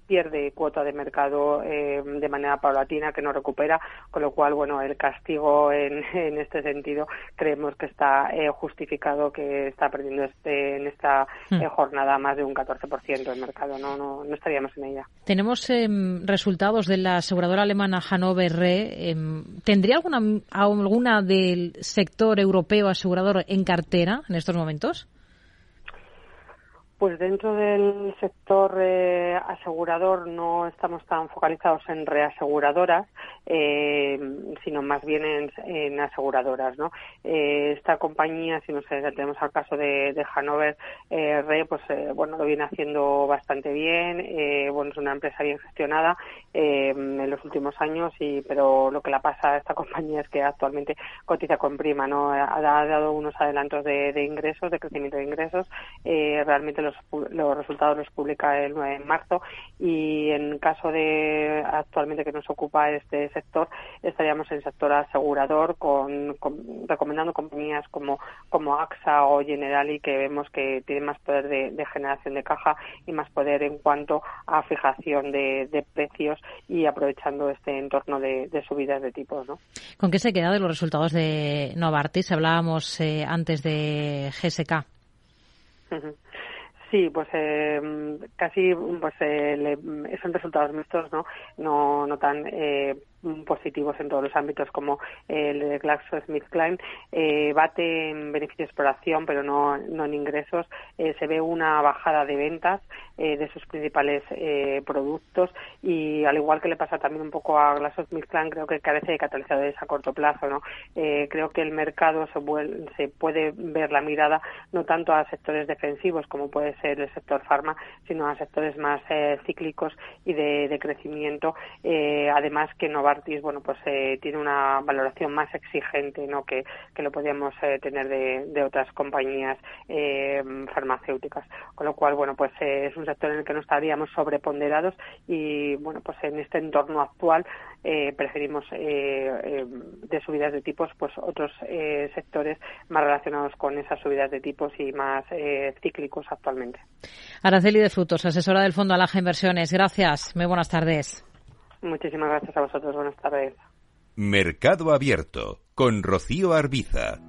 pierde cuota de mercado de manera paulatina que no recupera, con lo cual, bueno, el castigo en, en este sentido creemos que está eh, justificado que está perdiendo este, en esta hmm. eh, jornada más de un 14% del mercado, ¿no? No, no estaríamos en ella. Tenemos em, resultados de la aseguradora alemana Hannover Re. Em, ¿Tendría alguna, alguna del sector europeo asegurador en cartera en estos momentos? Pues dentro del sector eh, asegurador no estamos tan focalizados en reaseguradoras, eh, sino más bien en, aseguradoras. ¿no? Eh, esta compañía, si nos tenemos al caso de, de Hanover Re, pues bueno lo viene haciendo bastante bien. bueno es una empresa bien gestionada en los últimos años, y pero lo que la pasa a esta compañía es que actualmente cotiza con prima, no ha, dado unos adelantos de, de ingresos, de crecimiento de ingresos. realmente los, resultados los publica el 9 de marzo y en caso de actualmente que nos ocupa este sector estaríamos en el sector asegurador con, recomendando compañías como como AXA o Generali que vemos que tienen más poder de, generación de caja y más poder en cuanto a fijación de, precios y aprovechando este entorno de, subidas de tipos. ¿no? ¿Con qué se queda de los resultados de Novartis? Hablábamos eh, antes de GSK. Sí, pues eh, casi pues eh, son resultados mixtos, ¿no? No, no tan eh, positivos en todos los ámbitos como el de GlaxoSmithKline. Eh, bate en beneficios por acción, pero no, no en ingresos. Eh, se ve una bajada de ventas eh, de sus principales eh, productos y al igual que le pasa también un poco a GlaxoSmithKline, creo que carece de catalizadores a corto plazo. ¿no? creo que el mercado se, se puede ver la mirada no tanto a sectores defensivos como puede ser el sector farma, sino a sectores más cíclicos y de, crecimiento. además que no bueno, pues eh, tiene una valoración más exigente, ¿no? Que, que lo podríamos eh, tener de, otras compañías eh, farmacéuticas. Con lo cual, bueno, pues es un sector en el que no estaríamos sobreponderados y, bueno, pues en este entorno actual preferimos de subidas de tipos, pues otros sectores más relacionados con esas subidas de tipos y más cíclicos actualmente. Araceli de Frutos, asesora del Fondo Alaja Inversiones. Gracias. Muy buenas tardes. Muchísimas gracias a vosotros. Buenas tardes. Mercado Abierto con Rocío Arbiza.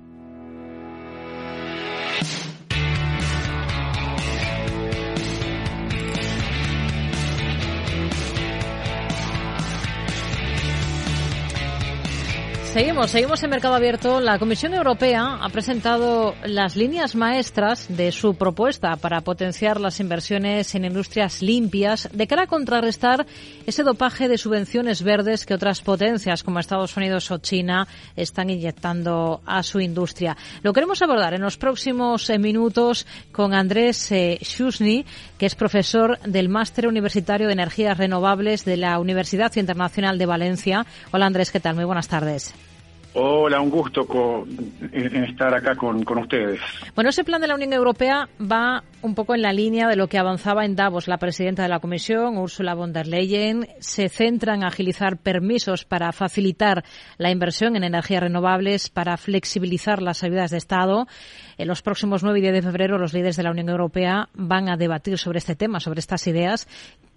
Seguimos, seguimos en Mercado Abierto. La Comisión Europea ha presentado las líneas maestras de su propuesta para potenciar las inversiones en industrias limpias de cara a contrarrestar ese dopaje de subvenciones verdes que otras potencias como Estados Unidos o China están inyectando a su industria. Lo queremos abordar en los próximos eh, minutos con Andrés eh, Shusny, que es profesor del Máster Universitario de Energías Renovables de la Universidad Internacional de Valencia. Hola Andrés, ¿qué tal? Muy buenas tardes. Hola, un gusto estar acá con, ustedes. Bueno, ese plan de la Unión Europea va un poco en la línea de lo que avanzaba en Davos la presidenta de la Comisión, Ursula von der Leyen. Se centra en agilizar permisos para facilitar la inversión en energías renovables, para flexibilizar las ayudas de Estado. En los próximos 9 y 10 de febrero, los líderes de la Unión Europea van a debatir sobre este tema, sobre estas ideas.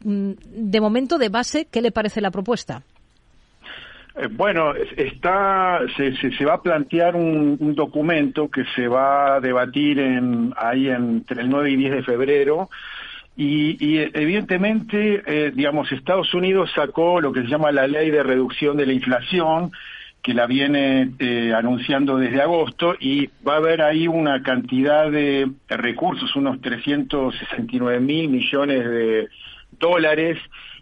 Mm, de momento, de base, ¿qué le parece la propuesta? Eh, bueno, está, se, se, va a plantear un, documento que se va a debatir en, ahí entre el 9 y 10 de febrero. Y, evidentemente, eh, digamos, Estados Unidos sacó lo que se llama la ley de reducción de la inflación, que la viene eh, anunciando desde agosto, y va a haber ahí una cantidad de recursos, unos 369 mil millones de dólares,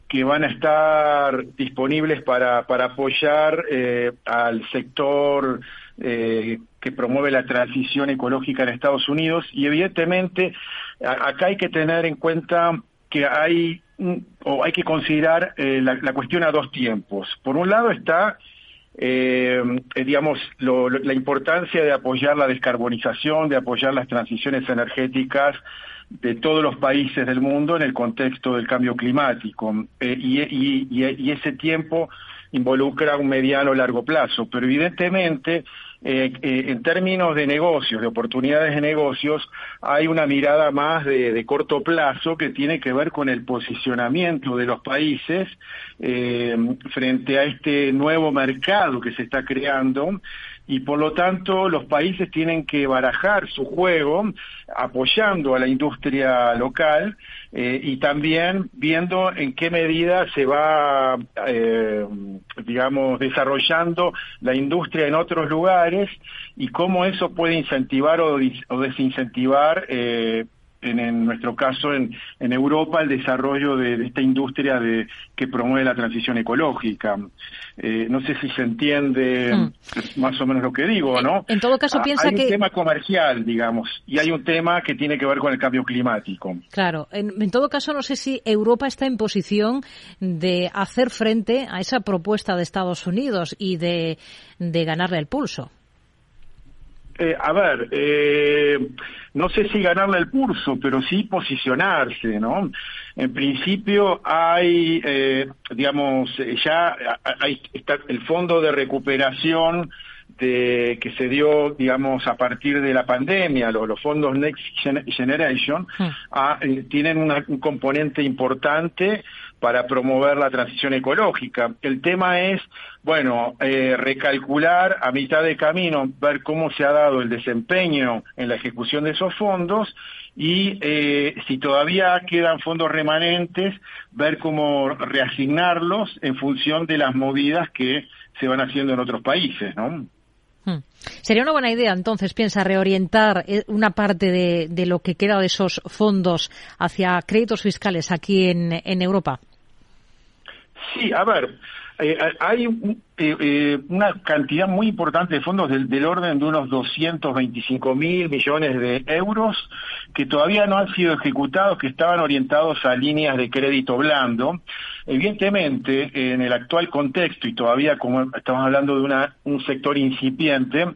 que van a estar disponibles para, para apoyar eh, al sector eh, que promueve la transición ecológica en Estados Unidos y evidentemente acá hay que tener en cuenta que hay o hay que considerar eh, la, cuestión a dos tiempos. Por un lado está digamos, la importancia de apoyar la descarbonización, de apoyar las transiciones energéticas de todos los países del mundo en el contexto del cambio climático. Eh, y, ese tiempo involucra un mediano o largo plazo. Pero evidentemente, eh, eh, en términos de negocios, de oportunidades de negocios, hay una mirada más de, de corto plazo que tiene que ver con el posicionamiento de los países frente a este nuevo mercado que se está creando y por lo tanto los países tienen que barajar su juego apoyando a la industria local eh, y también viendo en qué medida se va, eh, digamos, desarrollando la industria en otros lugares y cómo eso puede incentivar o, desincentivar eh, en, en nuestro caso en, en, Europa, el desarrollo de, de, esta industria de, que promueve la transición ecológica. Eh, no sé si se entiende mm. más o menos lo que digo, ¿no? En todo caso, ah, piensa hay que... Hay un tema comercial, digamos, y hay un tema que tiene que ver con el cambio climático. Claro. En, en todo caso, no sé si Europa está en posición de hacer frente a esa propuesta de Estados Unidos y de, de ganarle el pulso. Eh, a ver, eh, no sé si ganarle el pulso, pero sí posicionarse, ¿no? En principio hay, eh, digamos, ya hay, está el fondo de recuperación de, que se dio, digamos, a partir de la pandemia, los, los fondos Next Generation, a, eh, tienen una, un componente importante para promover la transición ecológica. El tema es, bueno, eh, recalcular a mitad de camino, ver cómo se ha dado el desempeño en la ejecución de esos fondos y eh, si todavía quedan fondos remanentes, ver cómo reasignarlos en función de las movidas que se van haciendo en otros países, ¿no? Hmm. Sería una buena idea, entonces, piensa reorientar eh, una parte de, lo que queda de esos fondos hacia créditos fiscales aquí en Europa. Sí, a ver, eh, hay eh, eh, una cantidad muy importante de fondos del, del, orden de unos 225 mil millones de euros que todavía no han sido ejecutados, que estaban orientados a líneas de crédito blando. Evidentemente, en el actual contexto, y todavía como estamos hablando de una, un sector incipiente,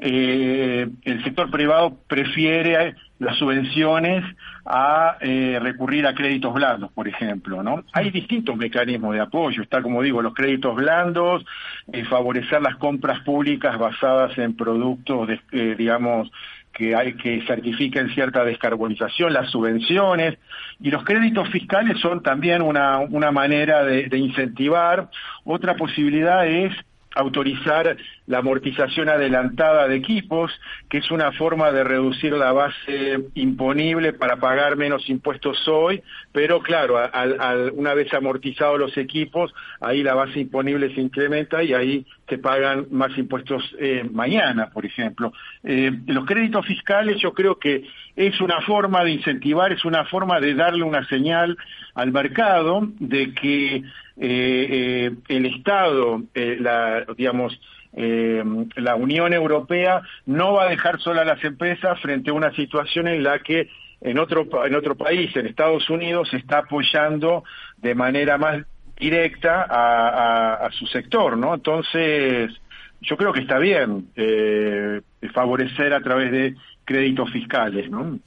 eh, el sector privado prefiere las subvenciones a eh, recurrir a créditos blandos, por ejemplo, ¿no? Hay distintos mecanismos de apoyo, está como digo, los créditos blandos, eh, favorecer las compras públicas basadas en productos, eh, digamos, que hay que certifiquen cierta descarbonización, las subvenciones y los créditos fiscales son también una, una manera de incentivar. Otra posibilidad es autorizar la amortización adelantada de equipos, que es una forma de reducir la base imponible para pagar menos impuestos hoy, pero claro, al, una vez amortizados los equipos, ahí la base imponible se incrementa y ahí se pagan más impuestos eh, mañana, por ejemplo. Eh, los créditos fiscales yo creo que es una forma de incentivar, es una forma de darle una señal al mercado de que eh, eh, el Estado, eh, la, digamos, eh, la Unión Europea no va a dejar sola a las empresas frente a una situación en la que en otro, en otro país, en Estados Unidos, se está apoyando de manera más directa a, a, su sector, ¿no? Entonces, yo creo que está bien eh, favorecer a través de créditos fiscales, ¿no?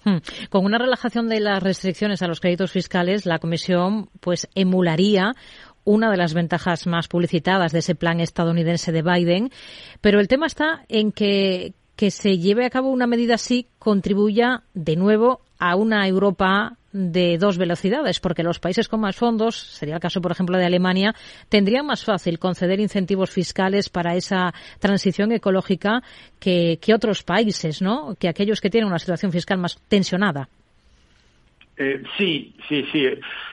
Con una relajación de las restricciones a los créditos fiscales, la Comisión pues emularía una de las ventajas más publicitadas de ese plan estadounidense de Biden, pero el tema está en que que se lleve a cabo una medida así contribuya de nuevo a una Europa de dos velocidades, porque los países con más fondos, sería el caso, por ejemplo, de Alemania, tendrían más fácil conceder incentivos fiscales para esa transición ecológica que, que otros países, ¿no? Que aquellos que tienen una situación fiscal más tensionada. Eh, sí, sí, sí,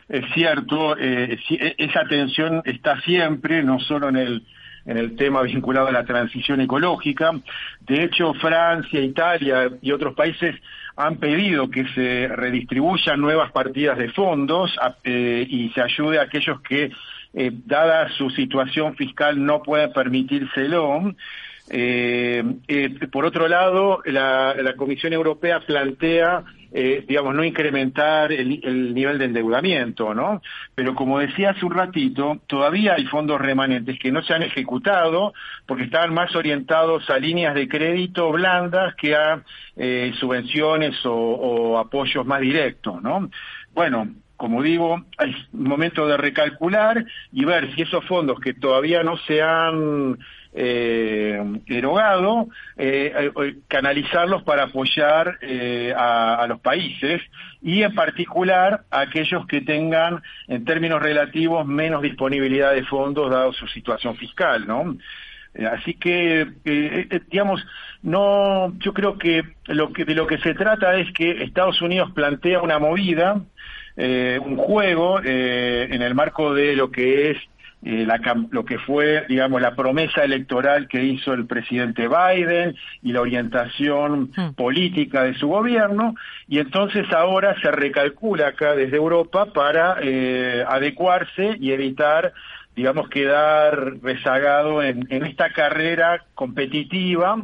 es cierto. Eh, sí, esa tensión está siempre, no solo en el en el tema vinculado a la transición ecológica. De hecho, Francia, Italia y otros países han pedido que se redistribuyan nuevas partidas de fondos eh, y se ayude a aquellos que, dada su situación fiscal, no pueden permitírselo. Eh, eh, por otro lado, la, Comisión Europea plantea eh, digamos, no incrementar el, el, nivel de endeudamiento, ¿no? Pero como decía hace un ratito, todavía hay fondos remanentes que no se han ejecutado porque estaban más orientados a líneas de crédito blandas que a eh, subvenciones o, o apoyos más directos, ¿no? Bueno, como digo, es momento de recalcular y ver si esos fondos que todavía no se han eh, erogado, eh, canalizarlos para apoyar eh, a, los países y en particular a aquellos que tengan en términos relativos menos disponibilidad de fondos dado su situación fiscal, ¿no? Así que, eh, digamos, no, yo creo que lo que de lo que se trata es que Estados Unidos plantea una movida, eh, un juego eh, en el marco de lo que es eh, la, lo que fue, digamos, la promesa electoral que hizo el presidente Biden y la orientación hmm. política de su gobierno, y entonces ahora se recalcula acá desde Europa para eh, adecuarse y evitar digamos, quedar rezagado en, en esta carrera competitiva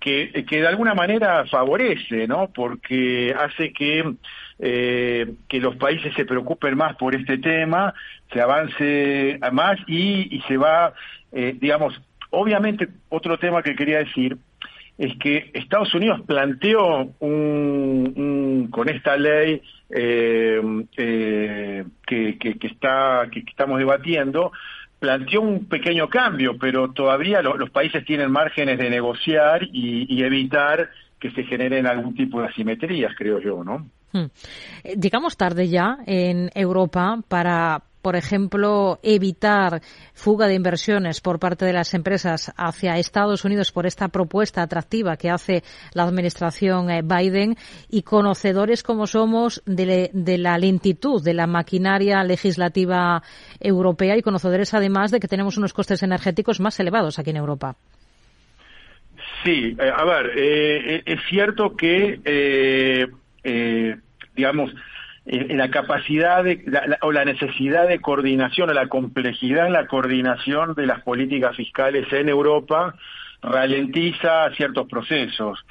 que, que, de alguna manera favorece, ¿no? Porque hace que, eh, que los países se preocupen más por este tema, se avance más y, y se va, eh, digamos, obviamente otro tema que quería decir es que Estados Unidos planteó un, con esta ley eh, eh, que, que, está, que estamos debatiendo, planteó un pequeño cambio, pero todavía los países tienen márgenes de negociar y, evitar que se generen algún tipo de asimetrías, creo yo, ¿no? Hmm. Llegamos tarde ya en Europa para por ejemplo, evitar fuga de inversiones por parte de las empresas hacia Estados Unidos por esta propuesta atractiva que hace la administración eh, Biden y conocedores como somos de, la lentitud de la maquinaria legislativa europea y conocedores además de que tenemos unos costes energéticos más elevados aquí en Europa. Sí, eh, a ver, eh, es cierto que, digamos, en la capacidad de, o la necesidad de coordinación o la complejidad en la coordinación de las políticas fiscales en Europa ralentiza ciertos procesos.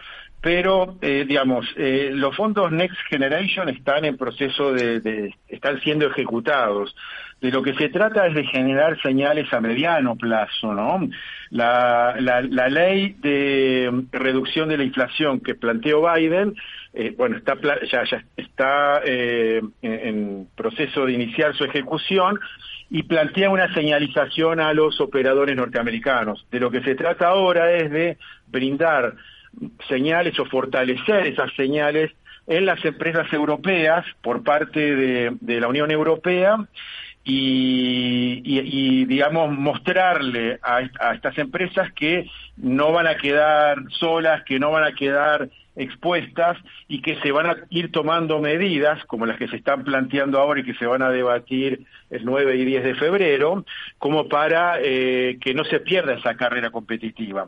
Pero, eh, digamos, eh, los fondos Next Generation están en proceso de, de, están siendo ejecutados. De lo que se trata es de generar señales a mediano plazo, ¿no? La, ley de reducción de la inflación que planteó Biden eh, bueno, está, ya, ya está eh, en, proceso de iniciar su ejecución y plantea una señalización a los operadores norteamericanos. De lo que se trata ahora es de brindar señales o fortalecer esas señales en las empresas europeas por parte de, la Unión Europea y, digamos, mostrarle a, a, estas empresas que no van a quedar solas, que no van a quedar expuestas y que se van a ir tomando medidas, como las que se están planteando ahora y que se van a debatir el 9 y 10 de febrero, como para eh, que no se pierda esa carrera competitiva.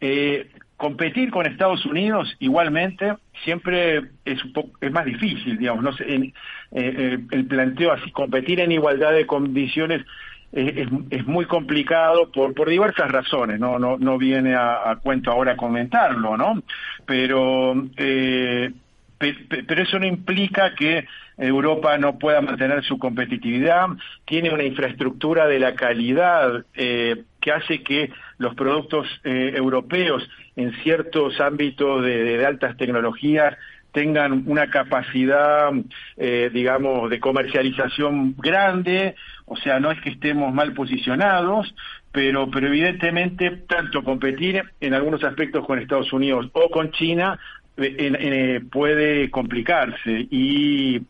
Eh, competir con Estados Unidos igualmente siempre es un poco es más difícil digamos no sé, eh, el planteo así competir en igualdad de condiciones es, es, muy complicado por, por diversas razones, no, no, no viene a, cuento ahora comentarlo, ¿no? Pero, eh, pero eso no implica que Europa no pueda mantener su competitividad, tiene una infraestructura de la calidad eh, que hace que los productos eh, europeos en ciertos ámbitos de, de altas tecnologías tengan una capacidad, eh, digamos, de comercialización grande, o sea, no es que estemos mal posicionados, pero, pero evidentemente tanto competir en algunos aspectos con Estados Unidos o con China eh, eh, puede complicarse y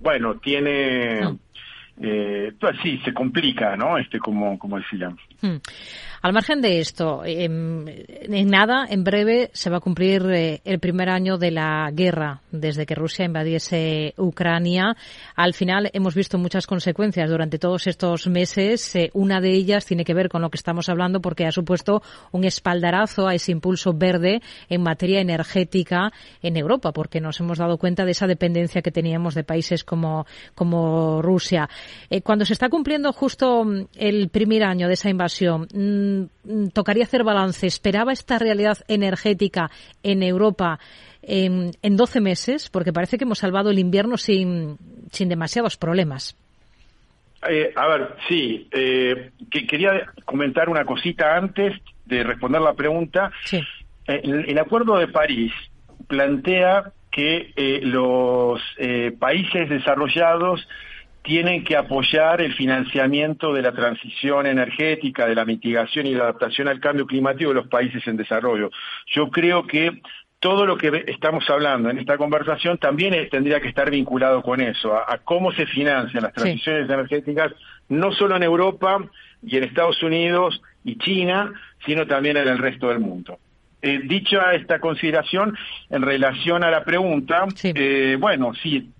bueno, tiene... pues sí, se complica, ¿no? Este, como, como decían. Hmm. Al margen de esto, en, nada, en breve, se va a cumplir eh, el primer año de la guerra desde que Rusia invadiese Ucrania. Al final hemos visto muchas consecuencias durante todos estos meses. Eh, una de ellas tiene que ver con lo que estamos hablando porque ha supuesto un espaldarazo a ese impulso verde en materia energética en Europa, porque nos hemos dado cuenta de esa dependencia que teníamos de países como, como Rusia. Eh, cuando se está cumpliendo justo mm, el primer año de esa invasión, mm, Mm, tocaría hacer balance. ¿Esperaba esta realidad energética en Europa en, en 12 meses? Porque parece que hemos salvado el invierno sin, sin demasiados problemas. Eh, a ver, sí, eh, que, quería comentar una cosita antes de responder la pregunta. Sí. Eh, el, acuerdo de París plantea que los países desarrollados tienen que apoyar el financiamiento de la transición energética, de la mitigación y la adaptación al cambio climático de los países en desarrollo. Yo creo que todo lo que estamos hablando en esta conversación también tendría que estar vinculado con eso, a, cómo se financian las transiciones energéticas, no solo en Europa y en Estados Unidos y China, sino también en el resto del mundo. Eh, dicha esta consideración en relación a la pregunta, eh, bueno, sí,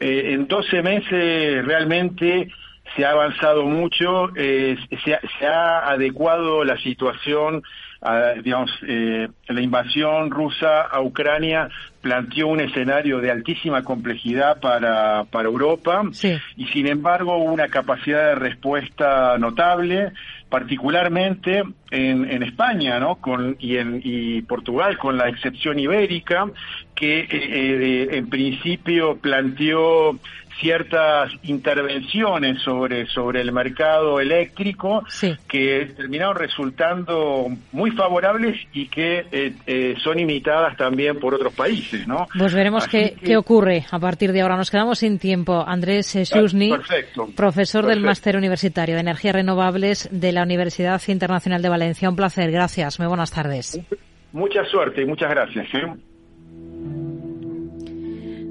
eh, en 12 meses realmente se ha avanzado mucho, eh, se, ha, adecuado la situación, digamos, eh, la invasión rusa a Ucrania planteó un escenario de altísima complejidad para, para Europa y sin embargo una capacidad de respuesta notable particularmente en, en España ¿no? con, y, en, y Portugal, con la excepción ibérica, que eh, eh, en principio planteó ciertas intervenciones sobre, sobre el mercado eléctrico que terminaron resultando muy favorables y que eh, son imitadas también por otros países. ¿no? Pues veremos qué, qué ocurre a partir de ahora. Nos quedamos sin tiempo. Andrés Susni, profesor del Máster Universitario de Energías Renovables de la Universidad Internacional de Valencia. Un placer, gracias. Muy buenas tardes. Mucha suerte y muchas gracias. ¿eh?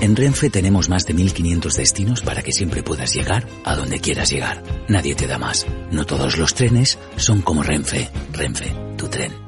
En Renfe tenemos más de 1500 destinos para que siempre puedas llegar a donde quieras llegar. Nadie te da más. No todos los trenes son como Renfe. Renfe, tu tren.